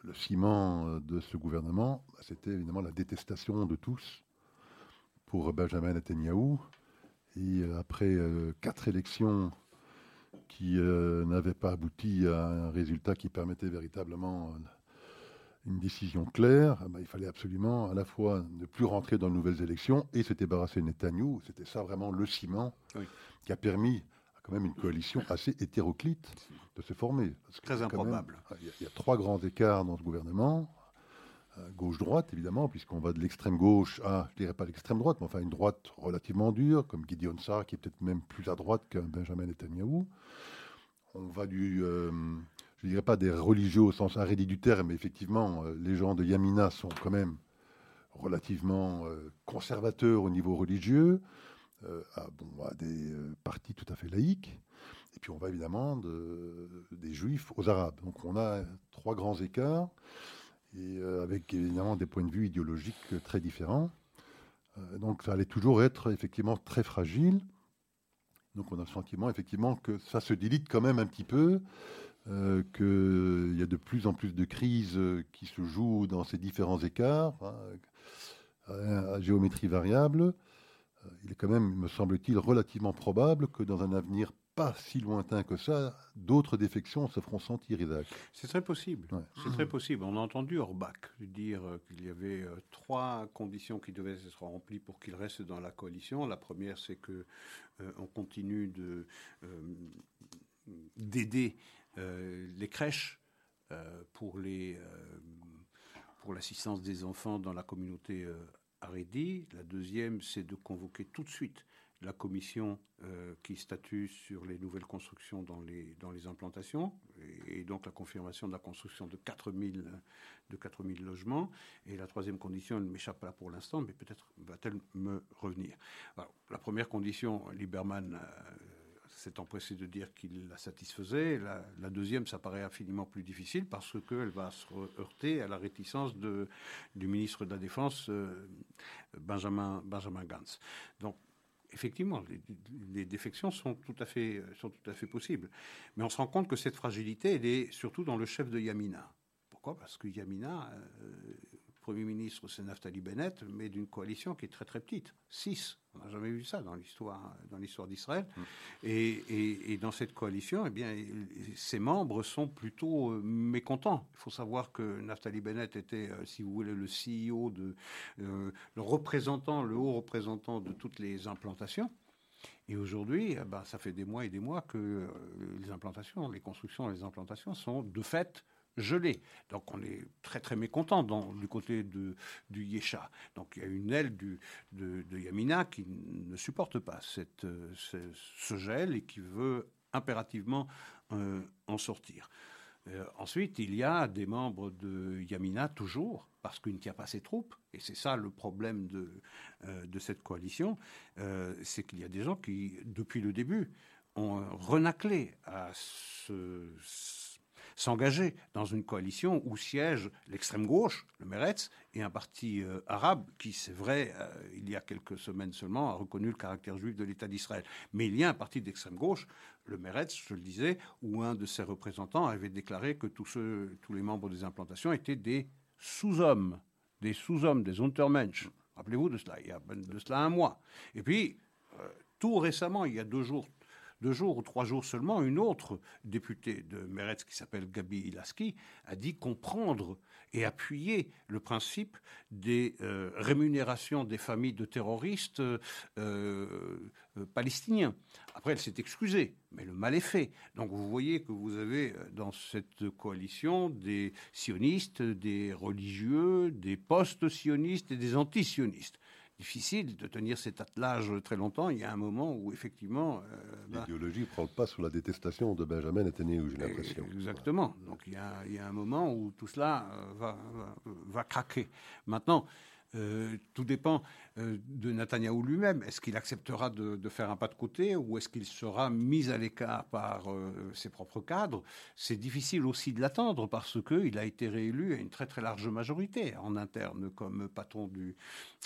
Le ciment euh, de ce gouvernement, bah, c'était évidemment la détestation de tous pour Benjamin Netanyahou. Et euh, après euh, quatre élections qui euh, n'avaient pas abouti à un résultat qui permettait véritablement euh, une décision claire, eh ben, il fallait absolument à la fois ne plus rentrer dans de nouvelles élections et se débarrasser de Netanyahou. C'était ça vraiment le ciment Oui. qui a permis à quand même une coalition assez hétéroclite de se former. Parce Très improbable. Il y, a- il y a trois grands écarts dans ce gouvernement. Gauche-droite, évidemment, puisqu'on va de l'extrême gauche à, je dirais pas l'extrême droite, mais enfin une droite relativement dure, comme Gideon Sarr, qui est peut-être même plus à droite qu'un Benjamin Netanyahou. On va du, euh, je dirais pas des religieux au sens arrêté du terme, mais effectivement, euh, les gens de Yamina sont quand même relativement euh, conservateurs au niveau religieux, euh, à, bon, à des partis tout à fait laïques. Et puis on va évidemment de- des juifs aux arabes. Donc on a trois grands écarts, euh, avec évidemment des points de vue idéologiques très différents. Euh, donc ça allait toujours être effectivement très fragile. Donc on a le sentiment effectivement que ça se délite quand même un petit peu, euh, qu'il y a de plus en plus de crises qui se jouent dans ces différents écarts, hein, à, géométrie variable. Il est quand même, me semble-t-il, relativement probable que dans un avenir pas si lointain que ça, d'autres défections se feront sentir, Isaac. C'est très possible. Ouais. C'est très possible. On a entendu Orbach dire euh, qu'il y avait euh, trois conditions qui devaient être remplies pour qu'il reste dans la coalition. La première, c'est que euh, on continue de euh, d'aider les crèches pour les pour l'assistance des enfants dans la communauté Haredi. La deuxième, c'est de convoquer tout de suite la commission euh, qui statue sur les nouvelles constructions dans les, dans les implantations, et, donc la confirmation de la construction de 4000, de 4000 logements. Et la troisième condition, elle m'échappe là pour l'instant, mais peut-être va-t-elle me revenir. La première condition, Lieberman euh, s'est empressé de dire qu'il la satisfaisait. La, deuxième, ça paraît infiniment plus difficile parce qu'elle va se heurter à la réticence du ministre de la Défense, euh, Benjamin, Benjamin Gantz. Donc, effectivement, les, défections sont tout, à fait, sont tout à fait possibles. Mais on se rend compte que cette fragilité, elle est surtout dans le chef de Yamina. Pourquoi? Parce que Yamina, euh, Premier ministre, c'est Naftali Bennett, mais d'une coalition qui est très très petite. Six. On n'a jamais vu ça dans l'histoire, dans l'histoire d'Israël. Mmh. Et, et, et, dans cette coalition, eh bien, ses membres sont plutôt euh, mécontents. Il faut savoir que Naftali Bennett était, euh, si vous voulez, le CEO, de, euh, le représentant, le haut représentant de toutes les implantations. Et aujourd'hui, eh ben, ça fait des mois et des mois que les implantations, les constructions, les implantations sont de fait gelé. Donc on est très très mécontent du côté de, du Yesha. Donc il y a une aile du, de, Yamina qui ne supporte pas cette, ce, ce, gel et qui veut impérativement euh, en sortir. Euh, ensuite, il y a des membres de Yamina, toujours, parce qu'il ne tient pas ses troupes, et c'est ça le problème de, euh, de cette coalition, euh, c'est qu'il y a des gens qui, depuis le début, ont renaclé à ce s'engager dans une coalition où siège l'extrême gauche, le Meretz, et un parti euh, arabe qui, c'est vrai, euh, il y a quelques semaines seulement, a reconnu le caractère juif de l'État d'Israël. Mais il y a un parti d'extrême gauche, le Meretz, je le disais, où un de ses représentants avait déclaré que tous les membres des implantations étaient des sous-hommes, des sous-hommes, des Untermensch. Rappelez-vous de cela, il y a de cela un mois. Et puis, euh, tout récemment, il y a deux jours, deux jours ou trois jours seulement, une autre députée de Meretz qui s'appelle Gabi Ilaski a dit comprendre et appuyer le principe des euh, rémunérations des familles de terroristes euh, euh, palestiniens. Après, elle s'est excusée, mais le mal est fait. Donc vous voyez que vous avez dans cette coalition des sionistes, des religieux, des post-sionistes et des anti-sionistes difficile de tenir cet attelage très longtemps. Il y a un moment où, effectivement. Euh, bah L'idéologie prend le pas sous la détestation de Benjamin Netanyahu, j'ai l'impression. Exactement. Donc il y, a, il y, a, un moment où tout cela euh, va, va, va craquer. Maintenant, euh, tout dépend euh, de Netanyahou lui-même. Est-ce qu'il acceptera de, faire un pas de côté ou est-ce qu'il sera mis à l'écart par euh, ses propres cadres? C'est difficile aussi de l'attendre parce qu'il a été réélu à une très très large majorité en interne comme patron du,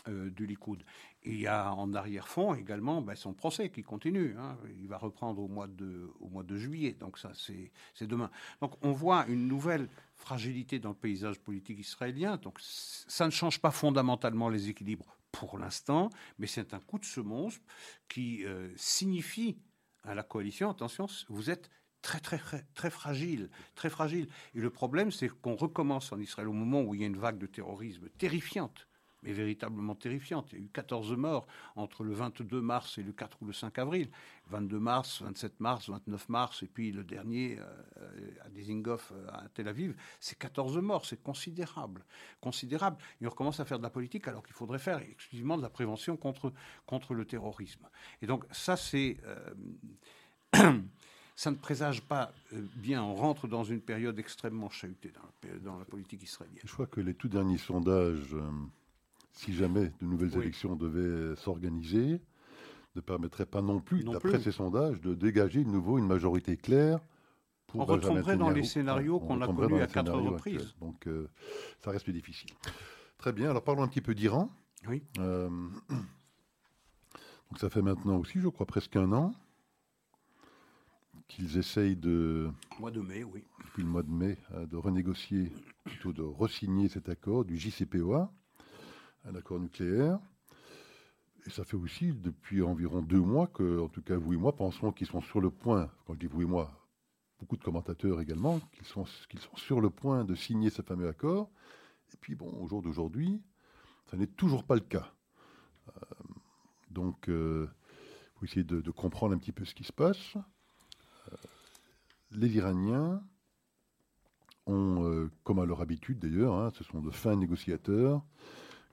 du Likoud. Il y a en arrière-fond également ben, son procès qui continue. Hein. Il va reprendre au mois de juillet. Donc ça, c'est demain. Donc on voit une nouvelle fragilité dans le paysage politique israélien. Donc ça ne change pas fondamentalement les équilibres pour l'instant, mais c'est un coup de semonce qui euh, signifie à la coalition, attention, vous êtes très très très, fragile, très fragile. Et le problème, c'est qu'on recommence en Israël au moment où il y a une vague de terrorisme terrifiante mais véritablement terrifiante. Il y a eu 14 morts entre le 22 mars et le 4 ou le 5 avril. 22 mars, 27 mars, 29 mars, et puis le dernier euh, à Dizengoff, euh, à Tel Aviv. C'est 14 morts, c'est considérable. Considérable. Et on recommence à faire de la politique alors qu'il faudrait faire exclusivement de la prévention contre, contre le terrorisme. Et donc ça, c'est... Euh, ça ne présage pas bien. On rentre dans une période extrêmement chahutée dans la, dans la politique israélienne. Je crois que les tout derniers sondages si jamais de nouvelles oui. élections devaient s'organiser, ne permettrait pas non plus, d'après ces sondages, de dégager de nouveau une majorité claire. Pour on retomberait dans les scénarios qu'on a connus à quatre reprises. Actuels. Donc euh, ça reste difficile. Très bien, alors parlons un petit peu d'Iran. Oui. Euh, donc ça fait maintenant aussi, je crois, presque un an qu'ils essayent de... Mois de mai, oui. Depuis le mois de mai, euh, de renégocier, plutôt de resigner cet accord du JCPOA un accord nucléaire. Et ça fait aussi depuis environ deux mois que, en tout cas, vous et moi pensons qu'ils sont sur le point, quand je dis vous et moi, beaucoup de commentateurs également, qu'ils sont, qu'ils sont sur le point de signer ce fameux accord. Et puis, bon, au jour d'aujourd'hui, ça n'est toujours pas le cas. Euh, donc, il euh, faut essayer de, comprendre un petit peu ce qui se passe. Euh, les Iraniens ont, comme à leur habitude d'ailleurs, hein, ce sont de fins négociateurs,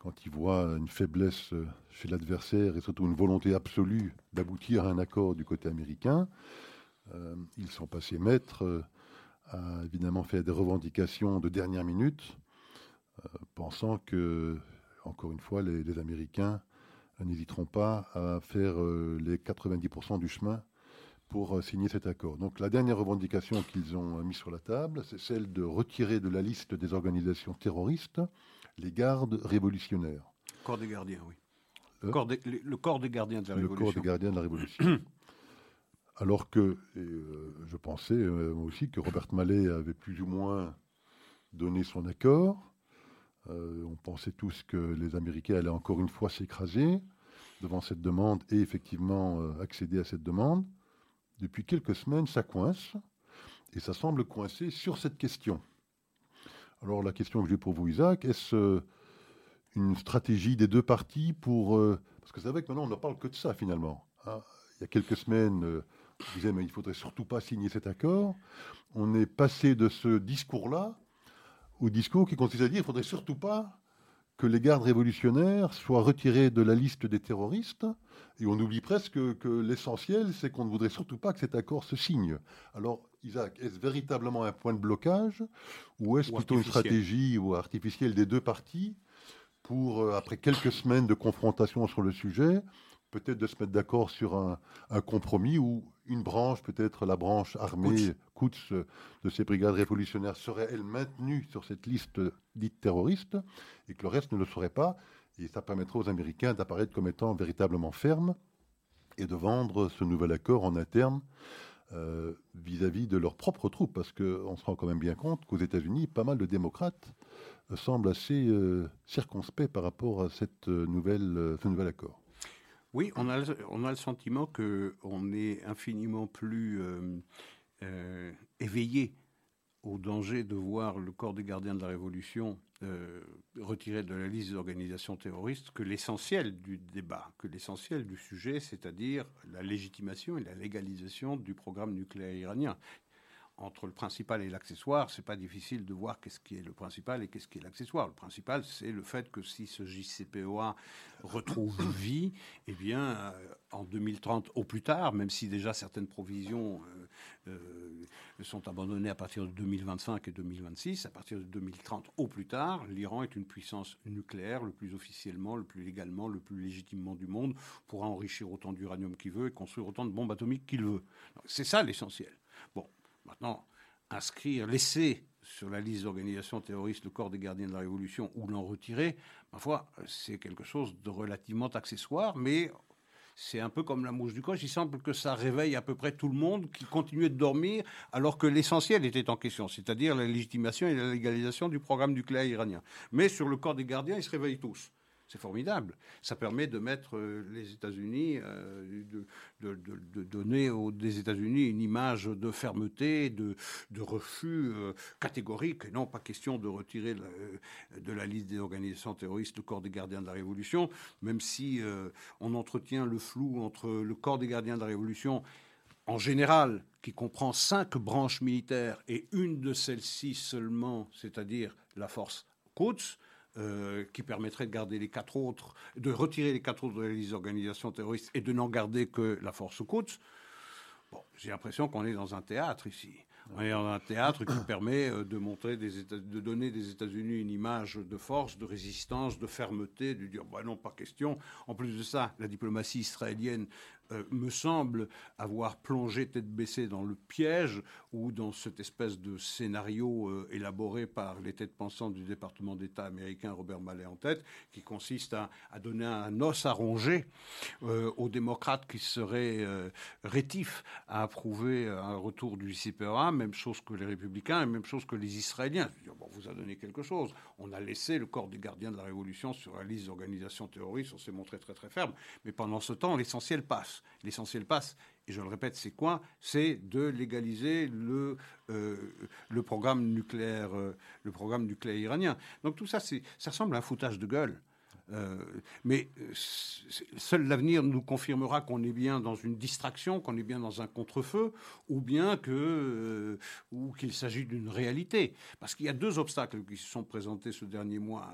quand ils voient une faiblesse chez l'adversaire et surtout une volonté absolue d'aboutir à un accord du côté américain, euh, ils sont passés maîtres euh, à évidemment faire des revendications de dernière minute, euh, pensant que, encore une fois, les, Américains n'hésiteront pas à faire euh, les 90% du chemin pour euh, signer cet accord. Donc la dernière revendication qu'ils ont mise sur la table, c'est celle de retirer de la liste des organisations terroristes les gardes révolutionnaires. Le corps des gardiens, oui. Le, corps, des, le corps des gardiens de la le Révolution. Le corps des gardiens de la Révolution. Alors que euh, je pensais euh, aussi que Robert Mallet avait plus ou moins donné son accord. Euh, on pensait tous que les Américains allaient encore une fois s'écraser devant cette demande et effectivement euh, accéder à cette demande. Depuis quelques semaines, ça coince et ça semble coincer sur cette question. Alors la question que j'ai pour vous, Isaac, est-ce euh, une stratégie des deux parties pour... Euh, parce que c'est vrai que maintenant on ne parle que de ça finalement. Hein. Il y a quelques semaines, euh, on disait mais il ne faudrait surtout pas signer cet accord. On est passé de ce discours-là au discours qui consiste à dire qu'il ne faudrait surtout pas que les gardes révolutionnaires soient retirés de la liste des terroristes, et on oublie presque que, que l'essentiel, c'est qu'on ne voudrait surtout pas que cet accord se signe. Alors, Isaac, est-ce véritablement un point de blocage, ou est-ce plutôt une stratégie ou artificielle des deux parties pour, euh, après quelques semaines de confrontation sur le sujet, peut-être de se mettre d'accord sur un, un, compromis ou une branche, peut-être la branche armée Quds de ces brigades révolutionnaires serait, elle, maintenue sur cette liste dite terroriste, et que le reste ne le serait pas. Et ça permettrait aux Américains d'apparaître comme étant véritablement fermes et de vendre ce nouvel accord en interne euh, vis-à-vis de leurs propres troupes, parce qu'on se rend quand même bien compte qu'aux États-Unis, pas mal de démocrates euh, semblent assez euh, circonspects par rapport à cette nouvelle, ce nouvel accord. Oui, on a, on a le sentiment qu'on est infiniment plus éveillé au danger de voir le corps des gardiens de la Révolution euh, retiré de la liste des organisations terroristes que l'essentiel du débat, que l'essentiel du sujet, c'est-à-dire la légitimation et la légalisation du programme nucléaire iranien entre le principal et l'accessoire, c'est pas difficile de voir qu'est-ce qui est le principal et qu'est-ce qui est l'accessoire. Le principal, c'est le fait que si ce JCPOA retrouve vie, eh bien, euh, en 2030 au plus tard, même si déjà certaines provisions euh, euh, sont abandonnées à partir de 2025 et 2026, à partir de 2030 au plus tard, l'Iran est une puissance nucléaire le plus officiellement, le plus légalement, le plus légitimement du monde, pourra enrichir autant d'uranium qu'il veut et construire autant de bombes atomiques qu'il veut. C'est ça l'essentiel. Maintenant, inscrire, laisser sur la liste d'organisations terroristes le corps des gardiens de la Révolution ou l'en retirer, ma foi, c'est quelque chose de relativement accessoire, mais c'est un peu comme la mouche du coche. Il semble que ça réveille à peu près tout le monde qui continuait de dormir alors que l'essentiel était en question, c'est-à-dire la légitimation et la légalisation du programme nucléaire iranien. Mais sur le corps des gardiens, ils se réveillent tous. C'est formidable. Ça permet de mettre euh, les États-Unis, euh, de, donner aux des États-Unis une image de fermeté, de, refus euh, catégorique, et non pas question de retirer de la liste des organisations terroristes le corps des gardiens de la Révolution, même si on entretient le flou entre le corps des gardiens de la Révolution en général, qui comprend cinq branches militaires et une de celles-ci seulement, c'est-à-dire la force Quds, euh, qui permettrait de garder les quatre autres, de retirer les quatre autres de la liste d'organisations terroristes et de n'en garder que la force Quds. Bon, j'ai l'impression qu'on est dans un théâtre ici. On est dans un théâtre qui permet euh, de montrer des de donner des États-Unis une image de force, de résistance, de fermeté, de dire bah non pas question. En plus de ça, la diplomatie israélienne euh, me semble avoir plongé tête baissée dans le piège ou dans cette espèce de scénario euh, élaboré par les têtes pensantes du département d'État américain Robert Mallet en tête, qui consiste à, donner un os à ronger euh, aux démocrates qui seraient rétifs à approuver un retour du CPA, même chose que les républicains et même chose que les Israéliens. Bon, on vous a donné quelque chose. On a laissé le corps des gardiens de la Révolution sur la liste d'organisations terroristes, on s'est montré très très ferme, mais pendant ce temps, l'essentiel passe. L'essentiel passe. Et je le répète, c'est quoi? C'est de légaliser le, euh, le, programme nucléaire, euh, le programme nucléaire iranien. Donc tout ça, ça ressemble à un foutage de gueule. Euh, mais euh, seul l'avenir nous confirmera qu'on est bien dans une distraction, qu'on est bien dans un contre-feu, ou bien que euh, ou qu'il s'agit d'une réalité. Parce qu'il y a deux obstacles qui se sont présentés ce dernier mois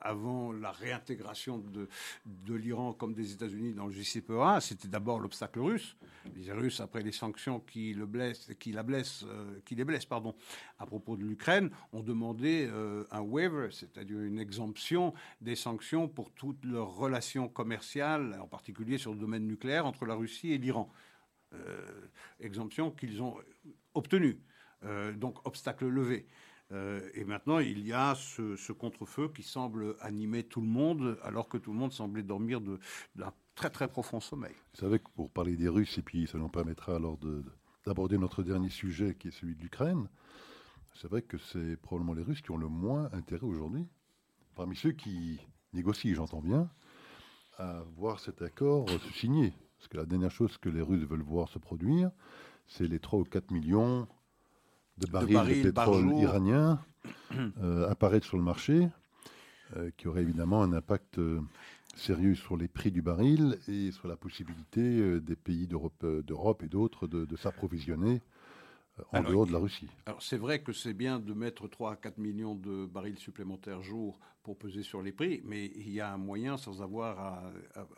avant la réintégration de, de l'Iran comme des États-Unis dans le JCPOA. C'était d'abord l'obstacle russe. Les Russes, après les sanctions qui le blessent, qui la blessent, qui les blessent, pardon, à propos de l'Ukraine, ont demandé un waiver, c'est-à-dire une exemption des sanctions pour toutes leurs relations commerciales, en particulier sur le domaine nucléaire, entre la Russie et l'Iran. Euh, exemption qu'ils ont obtenue. Euh, donc, obstacle levé. Euh, et maintenant, il y a ce, contre-feu qui semble animer tout le monde, alors que tout le monde semblait dormir d'un très très profond sommeil. Vous savez que pour parler des Russes, et puis ça nous permettra alors d'aborder notre dernier sujet qui est celui de l'Ukraine, c'est vrai que c'est probablement les Russes qui ont le moins intérêt aujourd'hui, parmi ceux qui négocie, j'entends bien, à voir cet accord se signer. Parce que la dernière chose que les Russes veulent voir se produire, c'est les 3 ou 4 millions de barils de, pétrole iranien euh, apparaître sur le marché, euh, qui aurait évidemment un impact euh, sérieux sur les prix du baril et sur la possibilité des pays d'Europe et d'autres de s'approvisionner en dehors de la Russie. Alors c'est vrai que c'est bien de mettre 3 à 4 millions de barils supplémentaires jour pour peser sur les prix, mais il y a un moyen sans avoir à,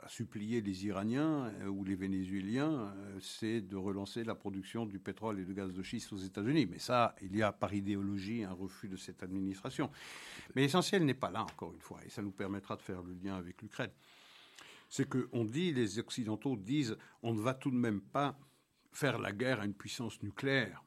supplier les Iraniens euh, ou les Vénézuéliens, euh, c'est de relancer la production du pétrole et du gaz de schiste aux États-Unis. Mais ça, il y a par idéologie un refus de cette administration. Mais l'essentiel n'est pas là, encore une fois, et ça nous permettra de faire le lien avec l'Ukraine. C'est qu'on dit, les Occidentaux disent, on ne va tout de même pas faire la guerre à une puissance nucléaire.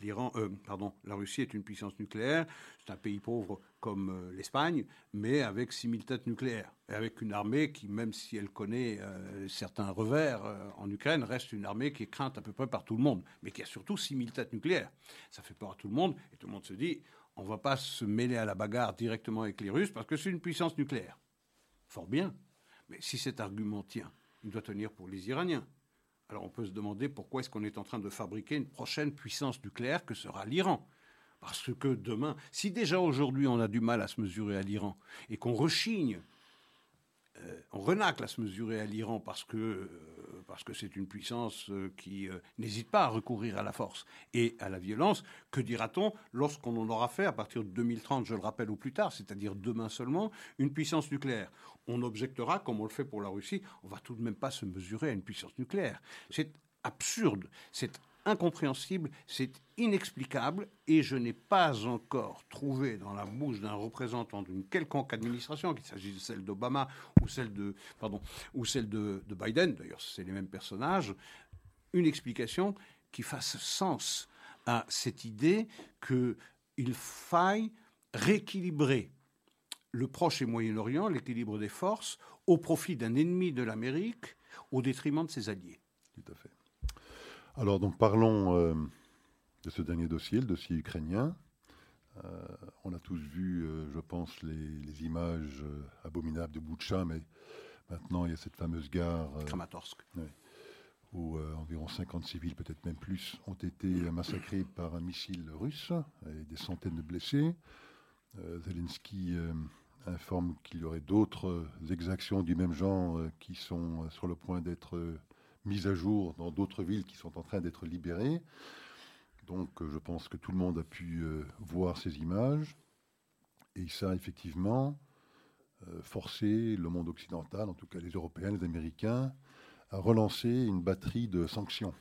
l'Iran, euh, pardon, la Russie est une puissance nucléaire. C'est un pays pauvre comme euh, l'Espagne, mais avec 6000 têtes nucléaires et avec une armée qui, même si elle connaît euh, certains revers en Ukraine, reste une armée qui est crainte à peu près par tout le monde, mais qui a surtout 6000 têtes nucléaires. Ça fait peur à tout le monde et tout le monde se dit on ne va pas se mêler à la bagarre directement avec les Russes parce que c'est une puissance nucléaire. Fort bien, mais si cet argument tient, il doit tenir pour les Iraniens. Alors on peut se demander pourquoi est-ce qu'on est en train de fabriquer une prochaine puissance nucléaire que sera l'Iran. Parce que demain, si déjà aujourd'hui on a du mal à se mesurer à l'Iran et qu'on rechigne, euh, on renacle à se mesurer à l'Iran parce que euh, parce que c'est une puissance euh, qui n'hésite pas à recourir à la force et à la violence, que dira-t-on lorsqu'on en aura fait, à partir de 2030, je le rappelle, ou plus tard, c'est-à-dire demain seulement, une puissance nucléaire? On objectera, comme on le fait pour la Russie, on va tout de même pas se mesurer à une puissance nucléaire. C'est absurde, c'est incompréhensible, c'est inexplicable, et je n'ai pas encore trouvé dans la bouche d'un représentant d'une quelconque administration, qu'il s'agisse de celle d'Obama ou celle de, pardon, ou celle de, de Biden, d'ailleurs c'est les mêmes personnages, une explication qui fasse sens à cette idée qu'il faille rééquilibrer le Proche et Moyen-Orient, l'équilibre des forces, au profit d'un ennemi de l'Amérique, au détriment de ses alliés. Tout à fait. Alors, donc, parlons euh, de ce dernier dossier, le dossier ukrainien. Euh, on a tous vu, euh, je pense, les, images abominables de Boutcha, mais maintenant, il y a cette fameuse gare. Kramatorsk. où environ 50 civils, peut-être même plus, ont été massacrés par un missile russe et des centaines de blessés. Zelensky informe qu'il y aurait d'autres exactions du même genre qui sont sur le point d'être mises à jour dans d'autres villes qui sont en train d'être libérées. Donc euh, je pense que tout le monde a pu euh, voir ces images. Et ça a effectivement euh, forcé le monde occidental, en tout cas les Européens, les Américains, à relancer une batterie de sanctions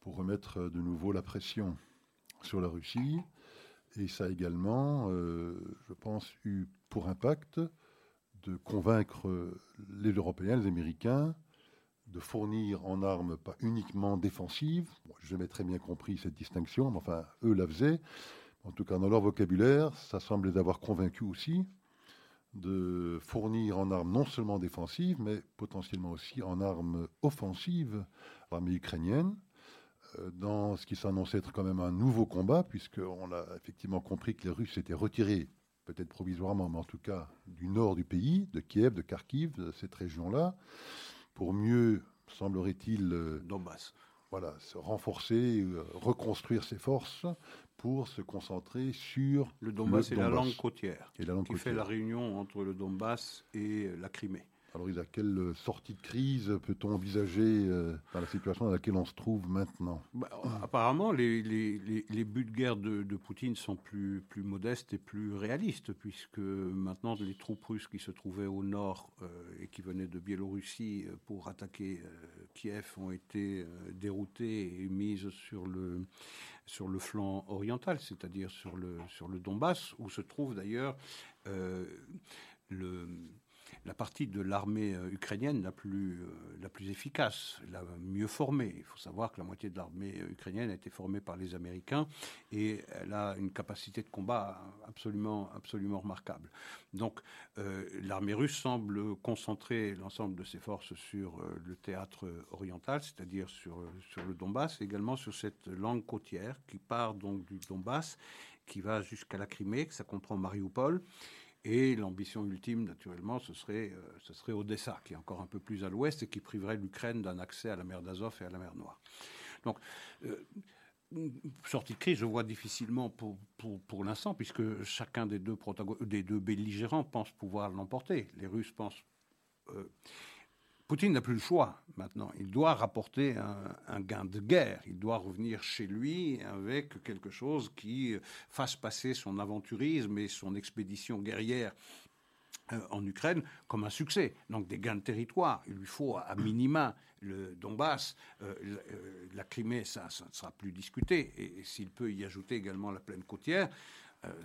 pour remettre de nouveau la pression sur la Russie. Et ça a également, je pense, eu pour impact de convaincre les Européens, les Américains, de fournir en armes pas uniquement défensives. Je jamais très bien compris cette distinction, mais enfin, eux la faisaient. En tout cas, dans leur vocabulaire, ça semble avoir convaincus aussi de fournir en armes non seulement défensives, mais potentiellement aussi en armes offensives l'armée ukrainienne, euh, dans ce qui s'annonçait être quand même un nouveau combat, puisqu'on a effectivement compris que les Russes s'étaient retirés, peut-être provisoirement, mais en tout cas du nord du pays, de Kiev, de Kharkiv, de cette région-là pour mieux, semblerait-il, euh, Donbass. Voilà, se renforcer, euh, reconstruire ses forces pour se concentrer sur le Donbass et la langue côtière, et la langue qui fait la réunion entre le Donbass et la Crimée. Alors, à quelle sortie de crise peut-on envisager euh, dans la situation dans laquelle on se trouve maintenant? Bah, Apparemment, les, buts de guerre de, Poutine sont plus, modestes et plus réalistes, puisque maintenant, les troupes russes qui se trouvaient au nord euh, et qui venaient de Biélorussie euh, pour attaquer Kiev ont été déroutées et mises sur le, sur le flanc oriental, c'est-à-dire sur le, sur le Donbass, où se trouve d'ailleurs le la partie de l'armée euh, ukrainienne la plus, euh, la plus efficace, la mieux formée. Il faut savoir que la moitié de l'armée euh, ukrainienne a été formée par les Américains et elle a une capacité de combat absolument, absolument remarquable. Donc l'armée russe semble concentrer l'ensemble de ses forces sur le théâtre oriental, c'est-à-dire sur, sur le Donbass, et également sur cette langue côtière qui part donc du Donbass, qui va jusqu'à la Crimée, que ça comprend Mariupol et l'ambition ultime, naturellement, ce serait, euh, ce serait Odessa, qui est encore un peu plus à l'ouest et qui priverait l'Ukraine d'un accès à la mer d'Azov et à la mer Noire. Donc, euh, sortie de crise, je vois difficilement pour, pour, l'instant, puisque chacun des deux, des deux belligérants pense pouvoir l'emporter. Les Russes pensent. Euh, Poutine n'a plus le choix maintenant. Il doit rapporter un, gain de guerre. Il doit revenir chez lui avec quelque chose qui fasse passer son aventurisme et son expédition guerrière euh, en Ukraine comme un succès. Donc des gains de territoire. Il lui faut à minima le Donbass, euh, euh, la Crimée, ça ne sera plus discuté. Et, s'il peut y ajouter également la plaine côtière,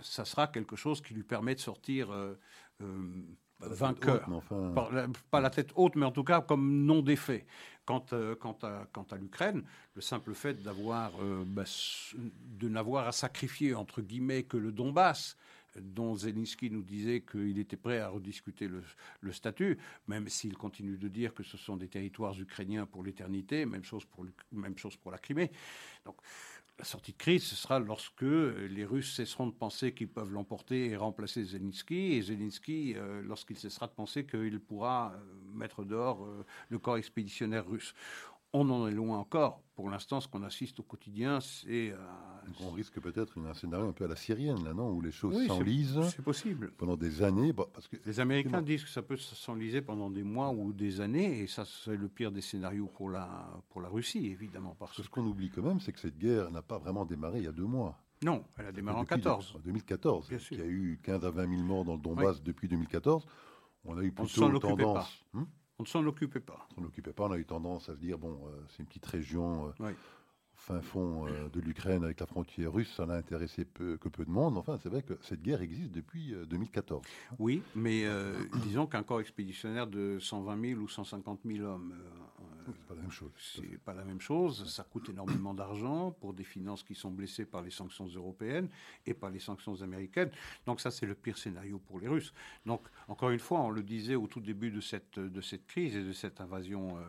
ça sera quelque chose qui lui permet de sortir vainqueur. pas la tête haute, mais en tout cas comme non défait. Quant, à, l'Ukraine, le simple fait d'avoir, bah, de n'avoir à sacrifier entre guillemets que le Donbass, dont Zelensky nous disait qu'il était prêt à rediscuter le, statut, même s'il continue de dire que ce sont des territoires ukrainiens pour l'éternité, même chose pour, même chose pour la Crimée. Donc, la sortie de crise, ce sera lorsque les Russes cesseront de penser qu'ils peuvent l'emporter et remplacer Zelensky, et Zelensky, euh, lorsqu'il cessera de penser qu'il pourra euh, mettre dehors euh, le corps expéditionnaire russe. On en est loin encore. Pour l'instant, ce qu'on assiste au quotidien, c'est. Euh, on risque peut-être un scénario un peu à la syrienne, là, non? Où les choses s'enlisent. C'est possible. Pendant des années. parce que, les Américains disent que ça peut s'enliser pendant des mois ou des années, et ça, c'est le pire des scénarios pour la, pour la Russie, évidemment. Parce que ce qu'on oublie quand même, c'est que cette guerre n'a pas vraiment démarré il y a deux mois. Non, elle a démarré en 2014. 2014. Bien sûr. Il y a eu 15 à 20 000 morts dans le Donbass depuis 2014. On a eu plutôt tendance. Pas. Hmm on ne s'en occupait pas. On ne occupait pas. On a eu tendance à se dire, bon, euh, c'est une petite région euh, fin fond euh, de l'Ukraine avec la frontière russe, ça n'a intéressé peu, que peu de monde. Enfin, c'est vrai que cette guerre existe depuis 2014. Oui, mais disons qu'un corps expéditionnaire de 120 000 ou 150 000 hommes c'est pas la même chose. C'est pas la même chose. Ça coûte énormément d'argent pour des finances qui sont blessées par les sanctions européennes et par les sanctions américaines. Donc ça, c'est le pire scénario pour les Russes. Donc encore une fois, on le disait au tout début de cette de cette crise et de cette invasion euh,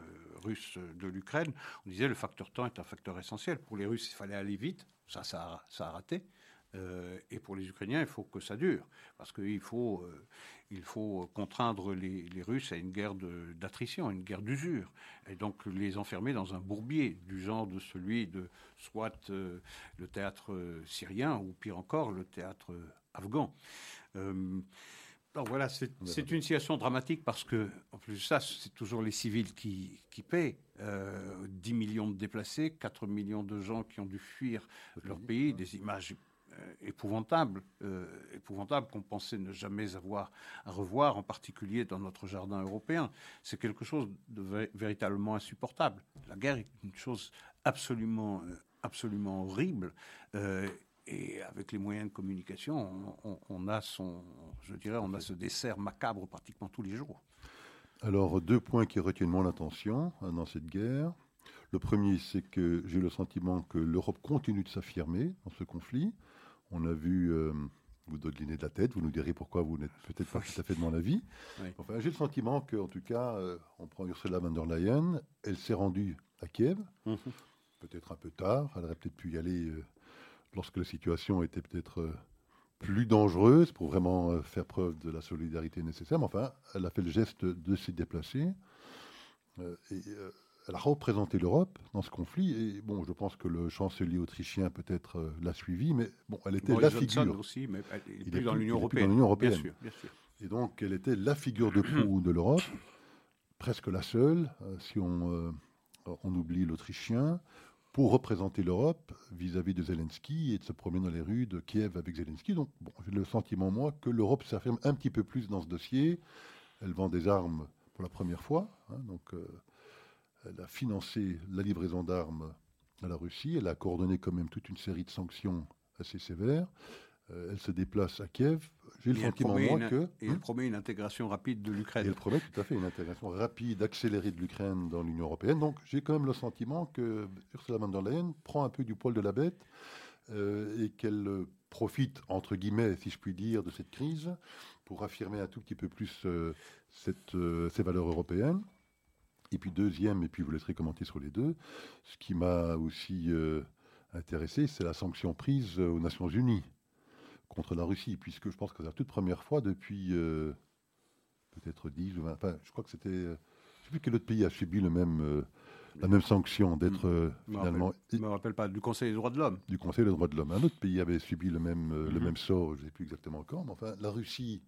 russe de l'Ukraine, on disait le facteur temps est un facteur essentiel. Pour les Russes, il fallait aller vite. Ça, ça a raté. Euh, et pour les Ukrainiens, il faut que ça dure, parce qu'il faut, euh, il faut contraindre les, Russes à une guerre d'attrition, une guerre d'usure, et donc les enfermer dans un bourbier du genre de celui de soit euh, le théâtre syrien ou pire encore le théâtre afghan. donc voilà, c'est une situation dramatique parce que, en plus de ça, c'est toujours les civils qui, qui paient. 10 millions de déplacés, 4 millions de gens qui ont dû fuir leur pays, des images épouvantable, euh, épouvantable qu'on pensait ne jamais avoir à revoir, en particulier dans notre jardin européen. C'est quelque chose de véritablement insupportable. La guerre est une chose absolument, euh, absolument horrible. et avec les moyens de communication, on, a son, je dirais, on a ce dessert macabre pratiquement tous les jours. Alors, deux points qui retiennent mon attention dans cette guerre. Le premier, c'est que j'ai le sentiment que l'Europe continue de s'affirmer dans ce conflit. On a vu, euh, vous dodelinez de la tête, vous nous direz pourquoi vous n'êtes peut-être pas tout à fait de mon avis. Enfin, j'ai le sentiment qu'en tout cas, euh, on prend Ursula von der Leyen, elle s'est rendue à Kiev, mhm. peut-être un peu tard, elle aurait peut-être pu y aller euh, lorsque la situation était peut-être plus dangereuse pour vraiment faire preuve de la solidarité nécessaire. Mais enfin, elle a fait le geste de s'y déplacer. et elle a représenté l'Europe dans ce conflit. Et bon, je pense que le chancelier autrichien peut-être euh, l'a suivi, mais bon, elle était la figure. aussi, mais est plus dans l'Union européenne. Bien sûr, bien sûr. Et donc, elle était la figure de proue de l'Europe, presque la seule, euh, si on, euh, on oublie l'Autrichien, pour représenter l'Europe vis-à-vis de Zelensky et de se promener dans les rues de Kiev avec Zelensky. Donc, bon, j'ai le sentiment, moi, que l'Europe s'affirme un petit peu plus dans ce dossier. Elle vend des armes pour la première fois. Hein, donc, elle a financé la livraison d'armes à la Russie. Elle a coordonné quand même toute une série de sanctions assez sévères. Euh, elle se déplace à Kiev. J'ai le sentiment, moi, que. Et elle promet une intégration rapide de l'Ukraine. Elle promet tout à fait une intégration rapide, accélérée de l'Ukraine dans l'Union européenne. Donc j'ai quand même le sentiment que Ursula von der Leyen prend un peu du poil de la bête euh, et qu'elle profite, entre guillemets, si je puis dire, de cette crise pour affirmer un tout petit peu plus euh, cette, ces valeurs européennes. Et puis deuxième, et puis vous laisserez commenter sur les deux, ce qui m'a aussi euh, intéressé, c'est la sanction prise aux Nations Unies contre la Russie, puisque je pense que c'est la toute première fois depuis euh, peut-être 10 ou 20, enfin je crois que c'était, euh, je ne sais plus quel autre pays a subi le même, la même sanction d'être finalement... Je ne me rappelle pas, du Conseil des droits de l'homme. Du Conseil des droits de l'homme. Un autre pays avait subi le même, le mhm. même sort, je ne sais plus exactement quand, mais enfin la Russie,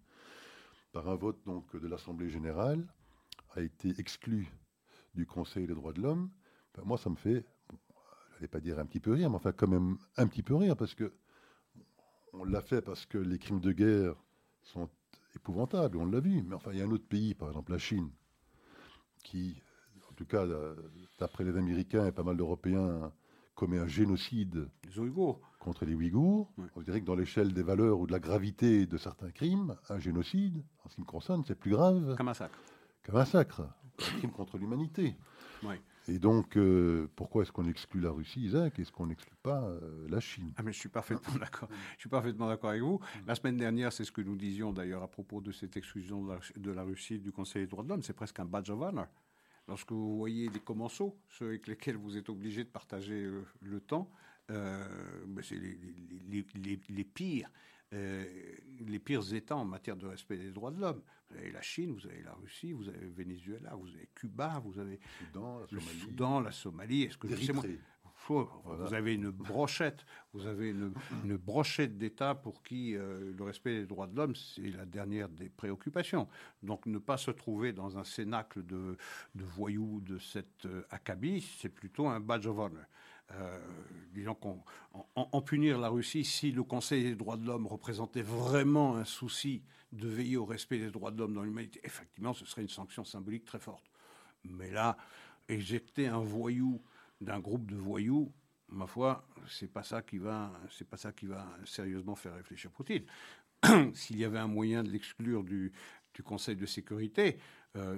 par un vote donc de l'Assemblée générale, a été exclue du Conseil des droits de l'homme, ben, moi, ça me fait, je n'allais pas dire un petit peu rire, mais enfin, quand même un petit peu rire, parce que on l'a fait parce que les crimes de guerre sont épouvantables, on l'a vu. Mais enfin, il y a un autre pays, par exemple la Chine, qui, en tout cas, d'après les Américains et pas mal d'Européens, commet un génocide contre les Ouïghours. On dirait que dans l'échelle des valeurs ou de la gravité de certains crimes, un génocide, en ce qui me concerne, c'est plus grave qu'un massacre. Qu'un massacre un crime contre l'humanité. Et donc, euh, pourquoi est-ce qu'on exclut la Russie, Isaac Est-ce qu'on n'exclut pas euh, la Chine? Ah, mais Je suis parfaitement d'accord. Je suis parfaitement d'accord avec vous. La semaine dernière, c'est ce que nous disions d'ailleurs à propos de cette exclusion de la, Russie du Conseil des droits de l'homme. C'est presque un badge of honor. Lorsque vous voyez les commensaux, ceux avec lesquels vous êtes obligé de partager euh, le temps, ben, c'est les, les, pires. Les pires États en matière de respect des droits de l'homme. Vous avez la Chine, vous avez la Russie, vous avez Venezuela, vous avez Cuba, vous avez le Soudan, la Somalie. Est-ce que vous avez une brochette, vous avez une, brochette d'États pour qui euh, le respect des droits de l'homme, c'est la dernière des préoccupations. Donc ne pas se trouver dans un cénacle de, voyous de cette euh, acabit, c'est plutôt un badge of honor. Euh, disons qu'en en, punir la Russie, si le Conseil des droits de l'homme représentait vraiment un souci de veiller au respect des droits de l'homme dans l'humanité, effectivement, ce serait une sanction symbolique très forte. Mais là, éjecter un voyou d'un groupe de voyous, ma foi, c'est pas ça qui va, c'est pas ça qui va sérieusement faire réfléchir Poutine. S'il y avait un moyen de l'exclure du, du, Conseil de sécurité, euh,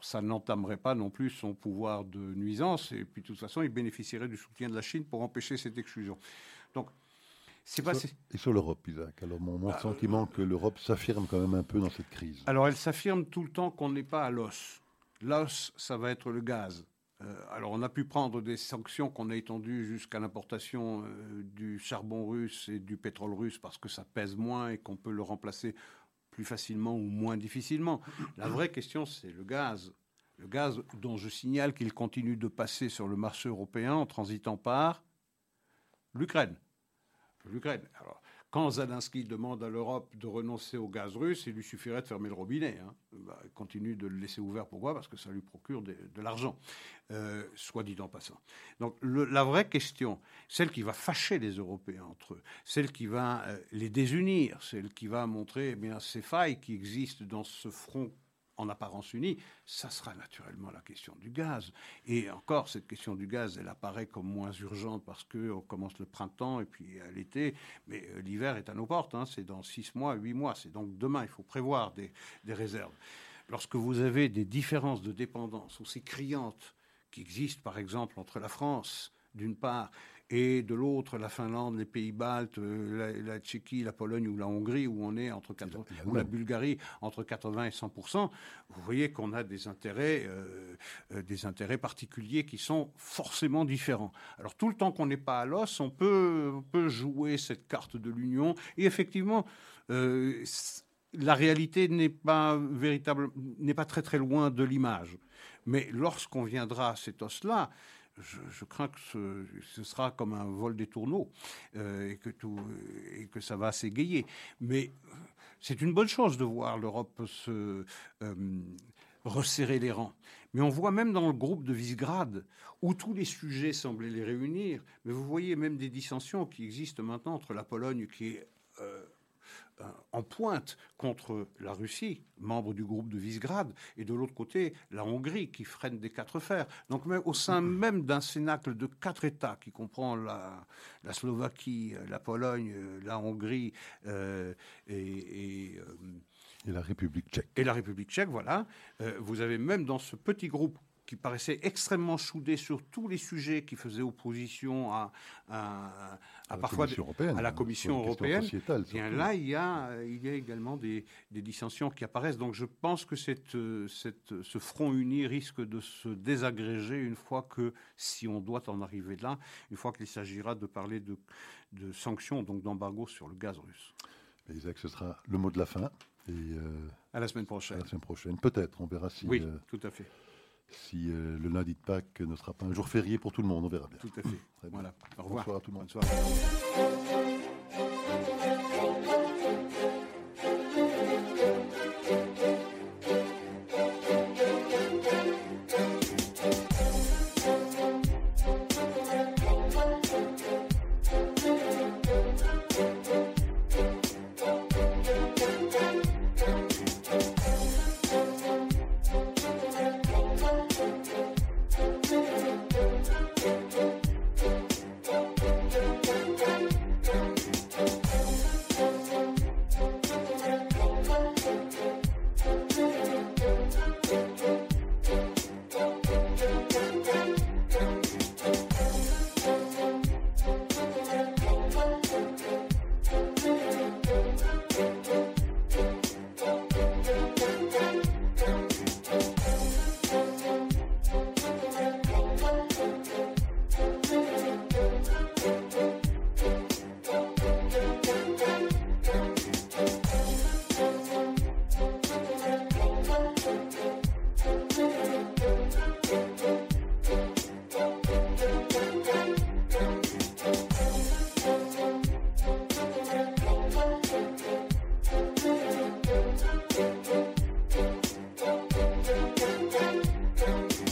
ça n'entamerait pas non plus son pouvoir de nuisance, et puis de toute façon, il bénéficierait du soutien de la Chine pour empêcher cette exclusion. Donc, c'est pas. Et sur l'Europe, Isaac. Alors, mon, mon bah, sentiment que l'Europe s'affirme quand même un peu dans cette crise. Alors, elle s'affirme tout le temps qu'on n'est pas à l'os. L'os, ça va être le gaz. Euh, alors, on a pu prendre des sanctions qu'on a étendues jusqu'à l'importation euh, du charbon russe et du pétrole russe parce que ça pèse moins et qu'on peut le remplacer plus facilement ou moins difficilement. La vraie question, c'est le gaz. Le gaz dont je signale qu'il continue de passer sur le marché européen en transitant par l'Ukraine. L'Ukraine. Quand Zelensky demande à l'Europe de renoncer au gaz russe, il lui suffirait de fermer le robinet. Hein. Bah, il continue de le laisser ouvert. Pourquoi? Parce que ça lui procure de, l'argent, euh, soit dit en passant. Donc la vraie question, celle qui va fâcher les Européens entre eux, celle qui va euh, les désunir, celle qui va montrer eh bien, ces failles qui existent dans ce front en apparence unie, ça sera naturellement la question du gaz. Et encore, cette question du gaz, elle apparaît comme moins urgente parce qu'on commence le printemps et puis l'été, mais euh, l'hiver est à nos portes, hein. c'est dans six mois, huit mois, c'est donc demain, il faut prévoir des réserves. Lorsque vous avez des différences de dépendance aussi criantes qui existent, par exemple, entre la France, d'une part, et de l'autre la Finlande, les pays baltes, euh, la, Tchéquie, la Pologne ou la Hongrie, où on est entre 80, ou la Bulgarie entre 80 et 100% vous voyez qu'on a des intérêts, euh, euh, des intérêts particuliers qui sont forcément différents. Alors tout le temps qu'on n'est pas à l'os, on peut, on peut jouer cette carte de l'Union, et effectivement. la réalité n'est pas véritable, n'est pas très très loin de l'image. Mais lorsqu'on viendra à cet os-là, je, crains que ce, sera comme un vol des tourneaux euh, et, que tout, et que ça va s'égayer. Mais c'est une bonne chose de voir l'Europe se euh, resserrer les rangs. Mais on voit même dans le groupe de Visegrad, où tous les sujets semblaient les réunir, mais vous voyez même des dissensions qui existent maintenant entre la Pologne, qui est euh, en pointe contre la Russie, membre du groupe de Visegrad, et de l'autre côté, la Hongrie, qui freine des quatre fers. Donc au sein même d'un cénacle de quatre États, qui comprend la, Slovaquie, la Pologne, la Hongrie euh, et... et la République tchèque. Et la République tchèque, voilà. Euh, vous avez même dans ce petit groupe qui paraissait extrêmement soudé sur tous les sujets qui faisaient opposition à, à, à, parfois à la Commission européenne. Bien là, il y a, il y a également des, des, dissensions qui apparaissent. Donc je pense que cette, cette, ce front uni risque de se désagréger une fois que, si on doit en arriver là, une fois qu'il s'agira de parler de, de sanctions, donc d'embargo sur le gaz russe. Isaac, ce sera le mot de la fin. Et euh, à la semaine prochaine. À la semaine prochaine, peut-être, on verra si. Oui, euh, tout à fait si euh, le lundi de Pâques ne sera pas un jour férié pour tout le monde. On verra bien. Tout à fait. voilà. Au revoir. Bonsoir à tout le monde.